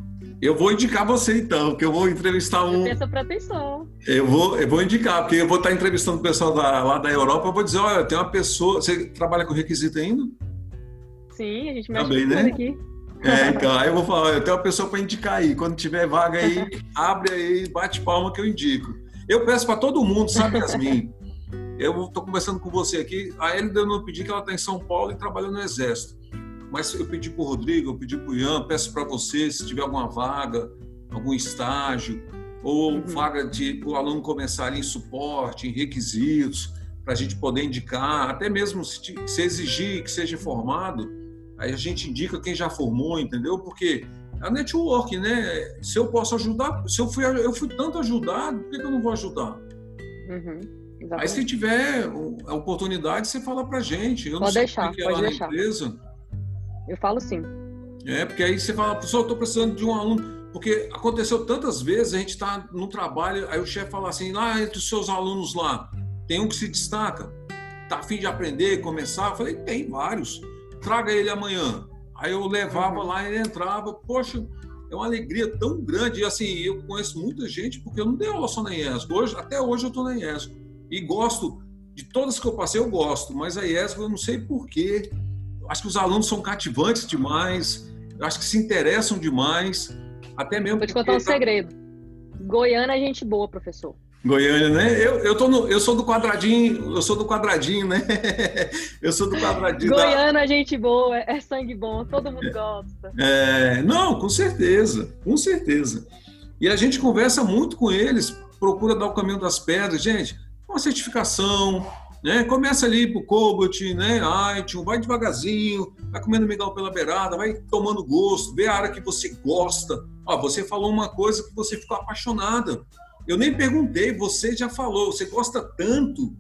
eu vou indicar você então, que eu vou entrevistar um. Eu essa pretensão. Eu vou, eu vou indicar, porque eu vou estar entrevistando o pessoal da, lá da Europa. Eu vou dizer: olha, tem uma pessoa. Você trabalha com requisito ainda? Sim, a gente mexe Também, tá né? aqui. É, então, aí eu vou falar: eu tenho uma pessoa para indicar aí. Quando tiver vaga aí, abre aí, bate palma que eu indico. Eu peço para todo mundo, sabe, Yasmin? Eu estou conversando com você aqui, a Elida eu não pedi que ela está em São Paulo e trabalha no Exército. Mas eu pedi para o Rodrigo, eu pedi para o Ian, peço para você, se tiver alguma vaga, algum estágio, ou uhum. vaga de o aluno começar em suporte, em requisitos, para a gente poder indicar, até mesmo se, se exigir que seja formado, aí a gente indica quem já formou, entendeu? Porque a network, né? Se eu posso ajudar, se eu fui, eu fui tanto ajudado, por que, que eu não vou ajudar? Uhum. Exatamente. Aí se tiver a oportunidade, você fala pra gente. Eu pode deixar, é pode deixar. empresa. Eu falo sim. É, porque aí você fala, professor, eu estou precisando de um aluno. Porque aconteceu tantas vezes, a gente está no trabalho, aí o chefe fala assim, lá entre os seus alunos lá, tem um que se destaca, tá afim de aprender, começar? Eu falei, tem vários. Traga ele amanhã. Aí eu levava uhum. lá, ele entrava, poxa, é uma alegria tão grande. E assim, eu conheço muita gente, porque eu não dei aula só na IESCO. Hoje, até hoje eu estou na IESCO. E gosto, de todas que eu passei, eu gosto, mas a IESB eu não sei porquê. Acho que os alunos são cativantes demais, acho que se interessam demais. Até mesmo. Vou te contar um tá... segredo. Goiânia é gente boa, professor. Goiânia, né? Eu, eu, tô no, eu sou do quadradinho, eu sou do quadradinho, né? eu sou do quadradinho. Goiânia, da... É gente boa, é sangue bom, todo mundo gosta. É, não, com certeza, com certeza. E a gente conversa muito com eles, procura dar o caminho das pedras. Gente, uma certificação, né? Começa ali pro Cobalt, né? iTunes, vai devagarzinho, vai comendo migão pela beirada, vai tomando gosto, vê a área que você gosta. Ó, você falou uma coisa que você ficou apaixonada. Eu nem perguntei, você já falou, você gosta tanto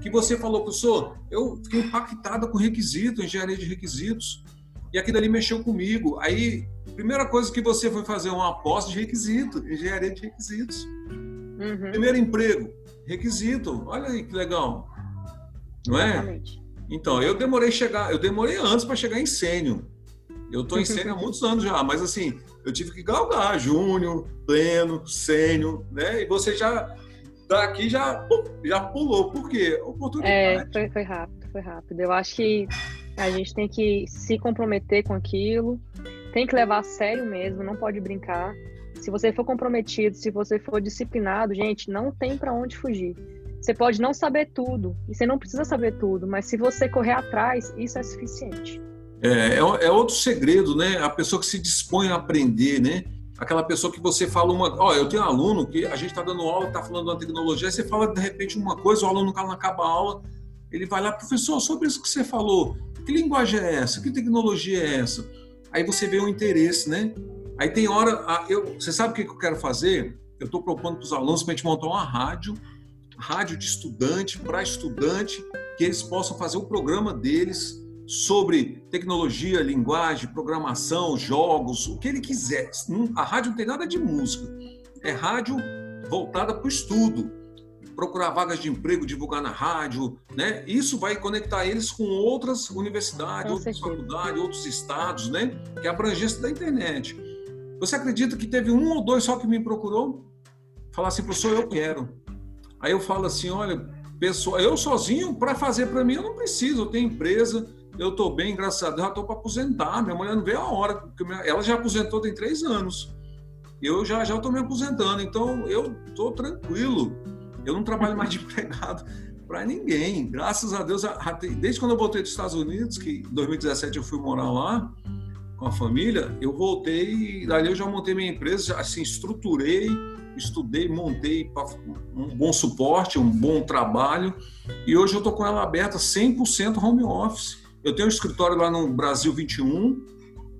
que você falou, professor, eu fiquei impactada com requisito, engenharia de requisitos, e aquilo ali mexeu comigo. Aí, primeira coisa que você foi fazer uma pós de requisito, engenharia de requisitos. Uhum. Primeiro emprego, requisito. Olha aí que legal. Não é? Exatamente. Então, eu demorei chegar, eu demorei antes para chegar em sênior. Eu estou em sênior há muitos anos já, mas assim, eu tive que galgar júnior, pleno, sênior, né? E você já daqui já já pulou. Por quê? Oportunidade. É, foi, foi rápido, foi rápido. Eu acho que a gente tem que se comprometer com aquilo, tem que levar a sério mesmo, não pode brincar. Se você for comprometido, se você for disciplinado, gente, não tem para onde fugir. Você pode não saber tudo, e você não precisa saber tudo, mas se você correr atrás, isso é suficiente. É, é, é, outro segredo, né? A pessoa que se dispõe a aprender, né? Aquela pessoa que você fala uma. Ó, eu tenho um aluno que a gente está dando aula, está falando uma tecnologia, você fala de repente uma coisa, o aluno não acaba a aula, ele vai lá, professor, sobre isso que você falou, que linguagem é essa? Que tecnologia é essa? Aí você vê o interesse, né? Aí tem hora. Eu, você sabe o que eu quero fazer? Eu estou propondo para os alunos para a gente montar uma rádio, rádio de estudante, para estudante, que eles possam fazer o programa deles sobre tecnologia, linguagem, programação, jogos, o que ele quiser. A rádio não tem nada de música, é rádio voltada para o estudo. Procurar vagas de emprego, divulgar na rádio, né? Isso vai conectar eles com outras universidades, com outras faculdades, outros estados, né? Que é a abrangência da internet. Você acredita que teve um ou dois só que me procurou? Falar assim, professor, eu quero. Aí eu falo assim, olha, pessoal, eu sozinho para fazer para mim eu não preciso, eu tenho empresa, eu estou bem, graças a Deus, já estou para aposentar. Minha mulher não vê a hora, porque ela já aposentou tem três anos. Eu já já estou me aposentando, então eu estou tranquilo. Eu não trabalho mais de empregado para ninguém. Graças a Deus, desde quando eu voltei dos Estados Unidos, que em 2017 eu fui morar lá com a família, eu voltei dali eu já montei minha empresa, assim, estruturei, estudei, montei um bom suporte, um bom trabalho, e hoje eu estou com ela aberta 100% home office. Eu tenho um escritório lá no Brasil 21,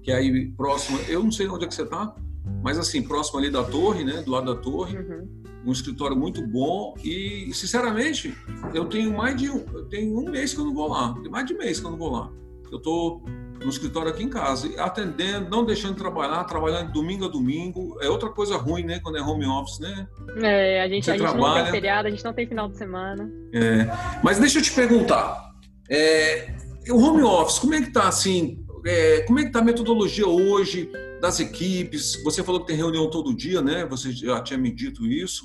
que é aí próximo, eu não sei onde é que você está, mas assim, próximo ali da torre, né, do lado da torre. Uhum. Um escritório muito bom e, sinceramente, eu tenho mais de um, eu tenho um mês que eu não vou lá, tem mais de um mês que eu não vou lá. Eu estou no escritório aqui em casa, atendendo, não deixando de trabalhar, trabalhando domingo a domingo. É outra coisa ruim, né? Quando é home office, né? É, a gente, a gente não tem feriado, a gente não tem final de semana. É, mas deixa eu te perguntar. É, o home office, como é que está assim? É, como é que está a metodologia hoje das equipes? Você falou que tem reunião todo dia, né? Você já tinha me dito isso.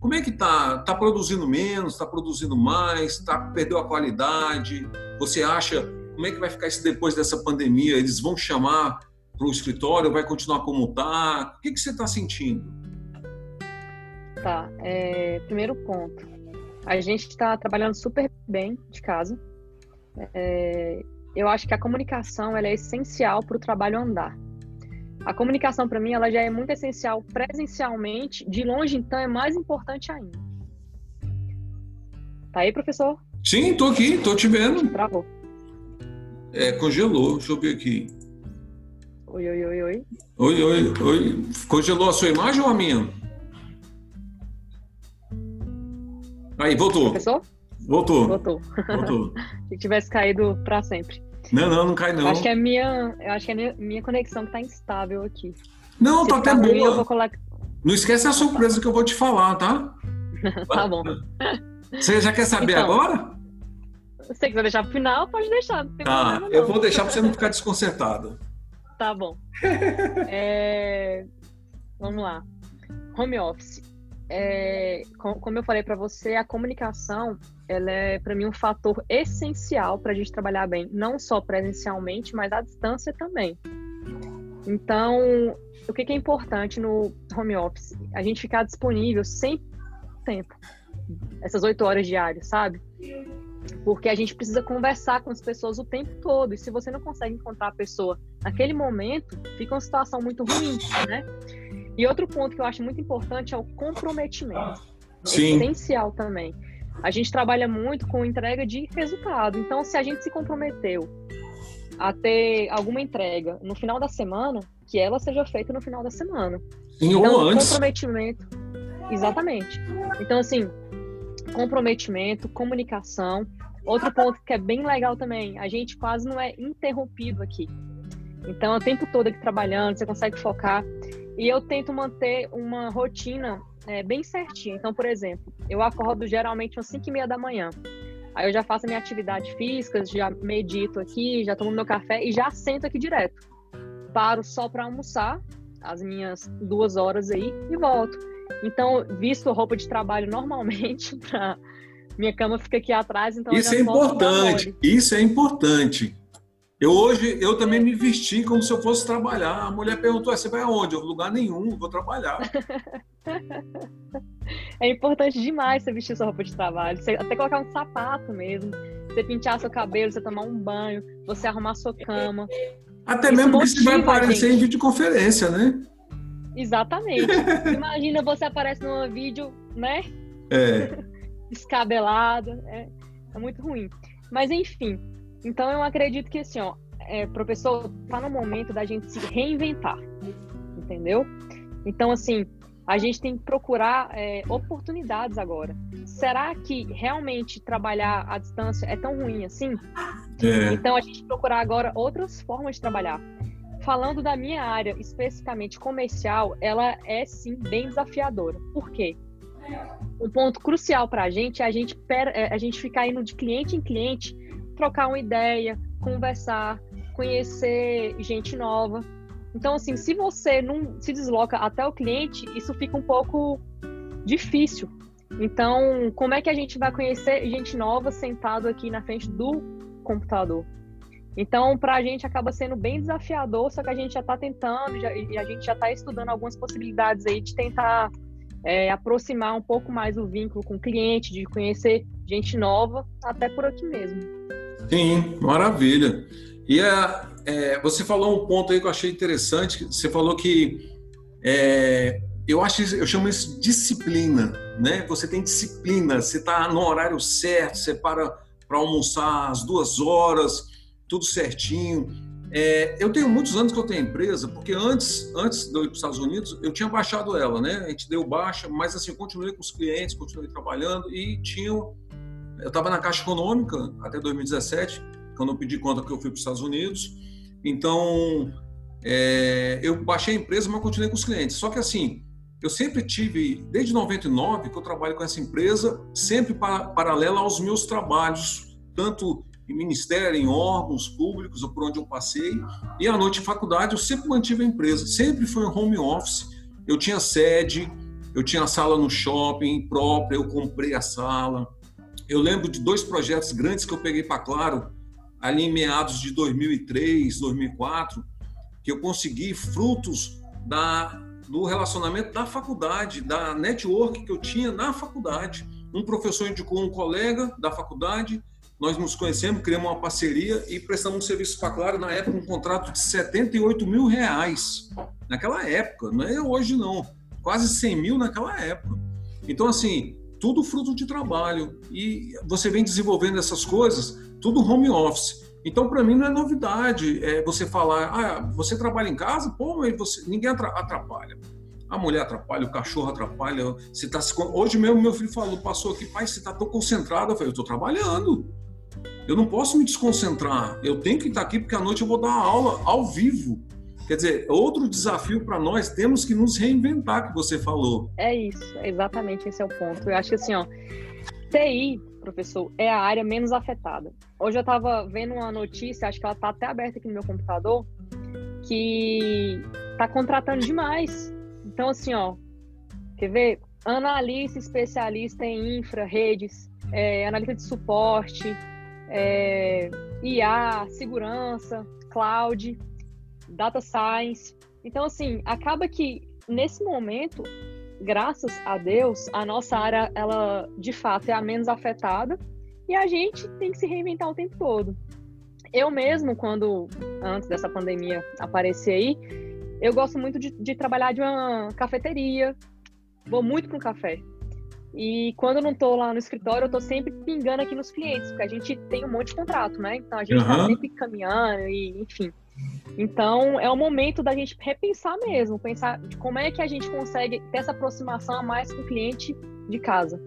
Como é que está? Está produzindo menos? Está produzindo mais? Tá, perdeu a qualidade? Você acha? Como é que vai ficar isso depois dessa pandemia? Eles vão chamar para o escritório? Vai continuar como está? O que, que você está sentindo? Tá. É, primeiro ponto. A gente está trabalhando super bem de casa. É, eu acho que a comunicação ela é essencial para o trabalho andar. A comunicação, para mim, ela já é muito essencial presencialmente, de longe, então, é mais importante ainda. Tá aí, professor? Sim, tô aqui, tô te vendo. Travou. É, congelou, deixa eu ver aqui. Oi, oi, oi, oi. Oi, oi, oi. Congelou a sua imagem ou a minha? Aí, voltou. Professor? Voltou. Voltou. Voltou. Se tivesse caído para sempre. Não, não, não cai não. acho que é minha, eu acho que é a minha, conexão que tá instável aqui. Não, Se tá até boa. Colocar... Não esquece a surpresa que eu vou te falar, tá? tá bom. Você já quer saber então, agora? Se você quiser deixar pro final, pode deixar. tá, problema, eu vou deixar para você não ficar desconcertado. Tá bom. É... Vamos lá. Home office. É... Como eu falei para você, a comunicação ela é para mim um fator essencial para a gente trabalhar bem, não só presencialmente, mas à distância também. Então, o que, que é importante no home office? A gente ficar disponível sem tempo, essas oito horas diárias, sabe? Porque a gente precisa conversar com as pessoas o tempo todo. E se você não consegue encontrar a pessoa naquele momento, fica uma situação muito ruim, né? E outro ponto que eu acho muito importante é o comprometimento. Sim. Essencial também. A gente trabalha muito com entrega de resultado. Então, se a gente se comprometeu a ter alguma entrega no final da semana, que ela seja feita no final da semana. Sim, então, ou antes. comprometimento. Exatamente. Então, assim, comprometimento, comunicação. Outro ponto que é bem legal também, a gente quase não é interrompido aqui. Então, é o tempo todo aqui trabalhando, você consegue focar. E eu tento manter uma rotina é, bem certinha. Então, por exemplo, eu acordo geralmente às 5 e meia da manhã. Aí eu já faço a minha atividade física, já medito aqui, já tomo meu café e já sento aqui direto. Paro só para almoçar, as minhas duas horas aí, e volto. Então, visto roupa de trabalho normalmente, pra... minha cama fica aqui atrás, então Isso é importante, isso é importante. Eu hoje, eu também me vesti como se eu fosse trabalhar. A mulher perguntou, você vai aonde? Eu, lugar nenhum, vou trabalhar. é importante demais você vestir sua roupa de trabalho. Você até colocar um sapato mesmo. Você pintar seu cabelo, você tomar um banho, você arrumar sua cama. Até Isso mesmo que você vai aparecer em videoconferência, né? Exatamente. Imagina você aparece num vídeo, né? É. Descabelado. É, é muito ruim. Mas enfim, então eu acredito que assim, ó, é, professor, tá no momento da gente se reinventar, entendeu? Então assim, a gente tem que procurar é, oportunidades agora. Será que realmente trabalhar à distância é tão ruim assim? É. Então a gente procurar agora outras formas de trabalhar. Falando da minha área especificamente comercial, ela é sim bem desafiadora. Por quê? Um ponto crucial para a gente é a gente, é, a gente ficar indo de cliente em cliente trocar uma ideia, conversar, conhecer gente nova. Então, assim, se você não se desloca até o cliente, isso fica um pouco difícil. Então, como é que a gente vai conhecer gente nova sentado aqui na frente do computador? Então, para a gente acaba sendo bem desafiador, só que a gente já está tentando já, e a gente já está estudando algumas possibilidades aí de tentar é, aproximar um pouco mais o vínculo com o cliente, de conhecer gente nova, até por aqui mesmo. Sim, maravilha. E a, é, você falou um ponto aí que eu achei interessante. Você falou que é, eu acho, eu chamo isso de disciplina, né? Você tem disciplina. Você está no horário certo. Você para para almoçar às duas horas, tudo certinho. É, eu tenho muitos anos que eu tenho empresa, porque antes, antes de eu ir para os Estados Unidos, eu tinha baixado ela, né? A gente deu baixa, mas assim, continuei com os clientes, continuei trabalhando e tinham eu estava na Caixa Econômica até 2017, quando eu pedi conta que eu fui para os Estados Unidos. Então, é, eu baixei a empresa, mas continuei com os clientes. Só que assim, eu sempre tive, desde 99 que eu trabalho com essa empresa, sempre para, paralela aos meus trabalhos, tanto em ministério, em órgãos públicos, ou por onde eu passei, e à noite em faculdade eu sempre mantive a empresa, sempre foi um home office, eu tinha sede, eu tinha sala no shopping própria, eu comprei a sala, eu lembro de dois projetos grandes que eu peguei para Claro, ali em meados de 2003, 2004, que eu consegui frutos da, do relacionamento da faculdade, da network que eu tinha na faculdade. Um professor indicou um colega da faculdade, nós nos conhecemos, criamos uma parceria e prestamos um serviço para Claro, na época, um contrato de 78 mil reais. Naquela época, não é hoje não. Quase 100 mil naquela época. Então, assim, tudo fruto de trabalho. E você vem desenvolvendo essas coisas, tudo home office. Então, para mim, não é novidade é, você falar, ah, você trabalha em casa? Pô, você, ninguém atrapalha. A mulher atrapalha, o cachorro atrapalha. Você tá se... Hoje mesmo, meu filho falou, passou aqui, pai, você está tão concentrado. Eu falei, eu estou trabalhando. Eu não posso me desconcentrar. Eu tenho que estar aqui porque à noite eu vou dar aula ao vivo. Quer dizer, outro desafio para nós, temos que nos reinventar, que você falou. É isso, exatamente esse é o ponto. Eu acho que assim, ó, TI, professor, é a área menos afetada. Hoje eu estava vendo uma notícia, acho que ela está até aberta aqui no meu computador, que está contratando demais. Então, assim, ó, quer ver? Analista especialista em infra, redes, é, analista de suporte, é, IA, segurança, cloud data science. Então, assim, acaba que nesse momento, graças a Deus, a nossa área, ela de fato é a menos afetada e a gente tem que se reinventar o tempo todo. Eu mesmo, quando antes dessa pandemia aparecer aí, eu gosto muito de, de trabalhar de uma cafeteria, vou muito um café. E quando eu não estou lá no escritório, eu estou sempre pingando aqui nos clientes, porque a gente tem um monte de contrato, né? Então a gente está uhum. sempre caminhando e enfim. Então é o momento da gente repensar mesmo, pensar como é que a gente consegue ter essa aproximação a mais com o cliente de casa.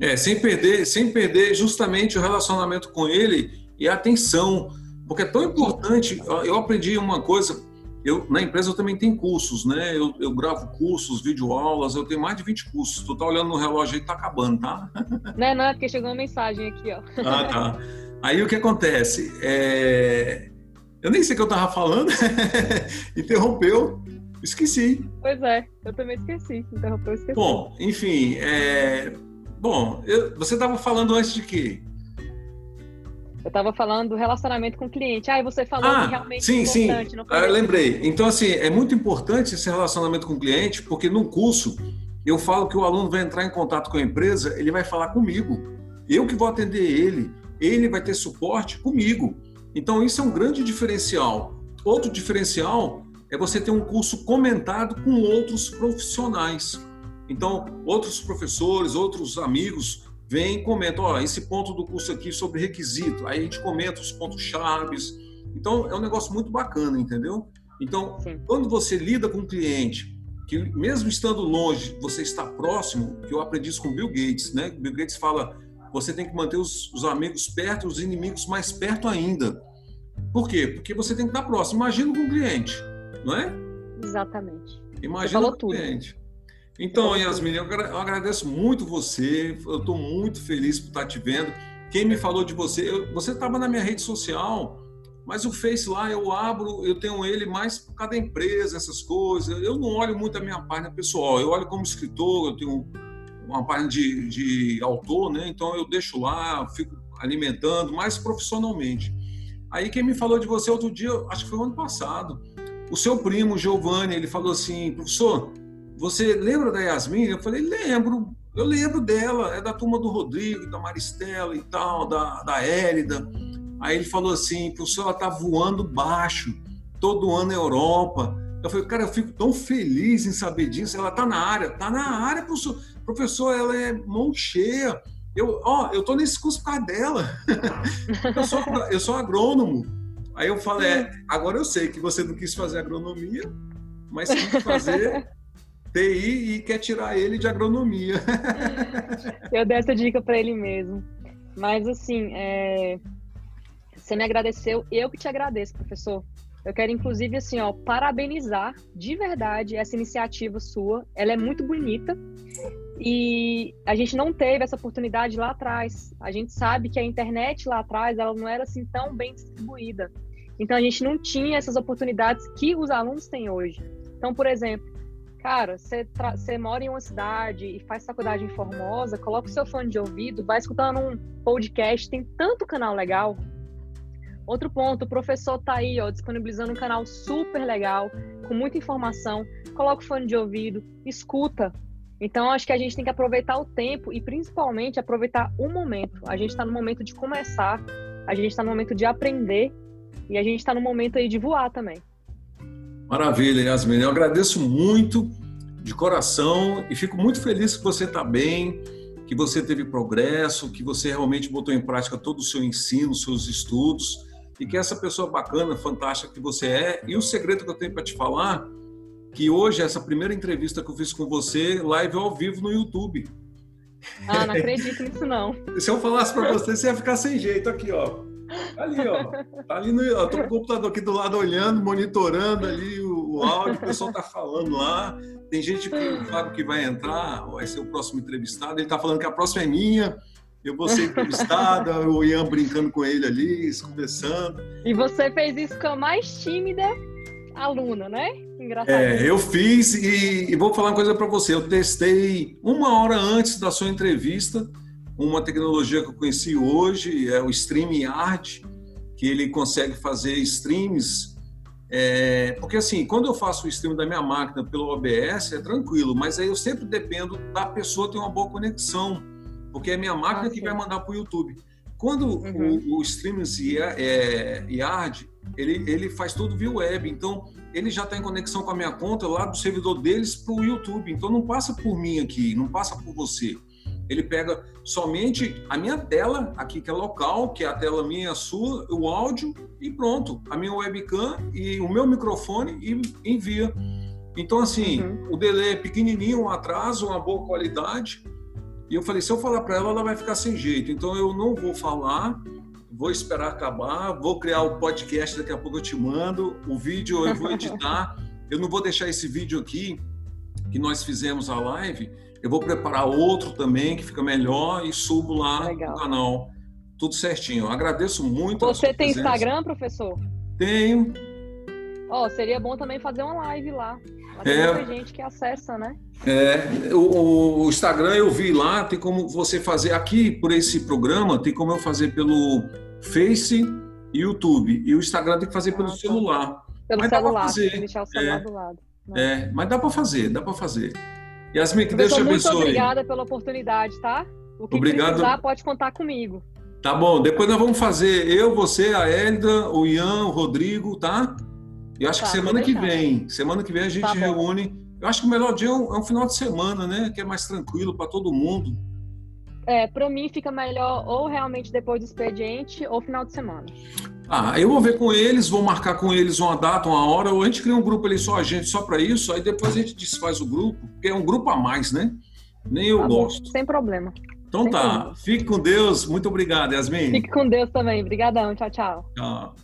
É, sem perder, sem perder justamente o relacionamento com ele e a atenção, porque é tão importante. Eu aprendi uma coisa eu, na empresa eu também tenho cursos, né? Eu, eu gravo cursos, videoaulas, eu tenho mais de 20 cursos. Tu tá olhando no relógio aí, tá acabando, tá? Não é não, porque chegou uma mensagem aqui, ó. Ah, tá. Aí o que acontece? É... Eu nem sei o que eu tava falando, interrompeu, esqueci. Pois é, eu também esqueci, interrompeu, esqueci. Bom, enfim, é... Bom, eu... você estava falando antes de quê? Eu estava falando do relacionamento com o cliente. Ah, você falou ah, que realmente sim, é importante. Sim, sim. Ah, lembrei. Então, assim, é muito importante esse relacionamento com o cliente, porque no curso eu falo que o aluno vai entrar em contato com a empresa, ele vai falar comigo. Eu que vou atender ele. Ele vai ter suporte comigo. Então, isso é um grande diferencial. Outro diferencial é você ter um curso comentado com outros profissionais. Então, outros professores, outros amigos vem e comenta, ó, esse ponto do curso aqui sobre requisito. Aí a gente comenta os pontos chaves. Então é um negócio muito bacana, entendeu? Então, Sim. quando você lida com um cliente que mesmo estando longe, você está próximo, que eu aprendi isso com Bill Gates, né? Bill Gates fala, você tem que manter os, os amigos perto, os inimigos mais perto ainda. Por quê? Porque você tem que estar próximo. Imagina com o cliente, não é? Exatamente. Imagina com o cliente. Então, Yasmin, eu agradeço muito você. Eu estou muito feliz por estar te vendo. Quem me falou de você, eu, você estava na minha rede social, mas o Face lá eu abro, eu tenho ele mais por cada empresa, essas coisas. Eu não olho muito a minha página pessoal. Eu olho como escritor, eu tenho uma página de, de autor, né? Então eu deixo lá, fico alimentando mais profissionalmente. Aí quem me falou de você outro dia, acho que foi o ano passado, o seu primo Giovanni, ele falou assim, professor você lembra da Yasmin? Eu falei, lembro, eu lembro dela, é da turma do Rodrigo, da Maristela e tal, da, da Hélida. Aí ele falou assim, professor, ela tá voando baixo, todo ano na Europa. Eu falei, cara, eu fico tão feliz em saber disso. Ela tá na área, tá na área, professor. Professor, ela é mão cheia. Eu, ó, eu tô nesse curso por causa dela. eu, sou, eu sou agrônomo. Aí eu falei, é, agora eu sei que você não quis fazer agronomia, mas quis fazer TI e quer tirar ele de agronomia. Eu dei essa dica para ele mesmo. Mas, assim, é... você me agradeceu, eu que te agradeço, professor. Eu quero, inclusive, assim, ó, parabenizar de verdade essa iniciativa sua. Ela é muito bonita e a gente não teve essa oportunidade lá atrás. A gente sabe que a internet lá atrás ela não era assim tão bem distribuída. Então a gente não tinha essas oportunidades que os alunos têm hoje. Então, por exemplo, Cara, você mora em uma cidade e faz faculdade em Formosa, coloca o seu fone de ouvido, vai escutando um podcast, tem tanto canal legal. Outro ponto, o professor tá aí, ó, disponibilizando um canal super legal, com muita informação. Coloca o fone de ouvido, escuta. Então, acho que a gente tem que aproveitar o tempo e, principalmente, aproveitar o momento. A gente está no momento de começar, a gente está no momento de aprender e a gente está no momento aí de voar também. Maravilha, Yasmin. Eu agradeço muito de coração e fico muito feliz que você está bem, que você teve progresso, que você realmente botou em prática todo o seu ensino, seus estudos e que essa pessoa bacana, fantástica que você é. E o segredo que eu tenho para te falar, que hoje essa primeira entrevista que eu fiz com você, live ao vivo no YouTube. Ah, não acredito nisso não. Se eu falasse para você, você ia ficar sem jeito aqui, ó. Tá ali, ó. Tá ali no. Eu tô com o computador aqui do lado olhando, monitorando ali o, o áudio, o pessoal tá falando lá. Tem gente que o Fábio que vai entrar, vai ser o próximo entrevistado. Ele tá falando que a próxima é minha. Eu vou ser entrevistada, o Ian brincando com ele ali, conversando. E você fez isso com a mais tímida aluna, né? Engraçado. É, eu fiz e, e vou falar uma coisa para você. Eu testei uma hora antes da sua entrevista uma tecnologia que eu conheci hoje, é o StreamYard, que ele consegue fazer streams É, porque assim, quando eu faço o stream da minha máquina pelo OBS, é tranquilo, mas aí eu sempre dependo da pessoa ter uma boa conexão, porque é minha máquina ah, que vai mandar para o YouTube. Quando uhum. o, o Streams é, Yard, ele, ele faz tudo via web, então ele já está em conexão com a minha conta lá do servidor deles para o YouTube, então não passa por mim aqui, não passa por você. Ele pega somente a minha tela, aqui que é local, que é a tela minha, sua, o áudio e pronto. A minha webcam e o meu microfone e envia. Então, assim, uhum. o delay é pequenininho, um atraso, uma boa qualidade. E eu falei, se eu falar para ela, ela vai ficar sem jeito. Então, eu não vou falar, vou esperar acabar, vou criar o podcast, daqui a pouco eu te mando. O vídeo eu vou editar. eu não vou deixar esse vídeo aqui, que nós fizemos a live, eu vou preparar outro também que fica melhor e subo lá Legal. no canal. Tudo certinho. Eu agradeço muito. Você tem presença. Instagram, professor? Tenho. Ó, oh, seria bom também fazer uma live lá. Tem é, muita gente que acessa, né? É, o, o, Instagram eu vi lá, tem como você fazer aqui por esse programa, tem como eu fazer pelo Face e YouTube. E o Instagram tem que fazer pelo ah, tá. celular. Pelo mas celular, dá pra fazer. deixar o celular é, do lado. Né? É, mas dá para fazer, dá para fazer. Yasmin, que Deus te abençoe. Muito obrigada pela oportunidade, tá? O que Obrigado. precisar, pode contar comigo. Tá bom, depois nós vamos fazer eu, você, a Elida, o Ian, o Rodrigo, tá? E acho tá, que semana que vem, semana que vem a gente tá reúne. Eu acho que o melhor dia é um, é um final de semana, né? Que é mais tranquilo para todo mundo. É, para mim fica melhor ou realmente depois do expediente ou final de semana. Ah, eu vou ver com eles, vou marcar com eles uma data, uma hora, ou a gente cria um grupo ali só a gente, só para isso, aí depois a gente desfaz o grupo, porque é um grupo a mais, né? Nem eu tá gosto. Sem problema. Então sem tá. Problema. Fique com Deus. Muito obrigado, Yasmin. Fique com Deus também. Obrigadão. Tchau, tchau. Tchau.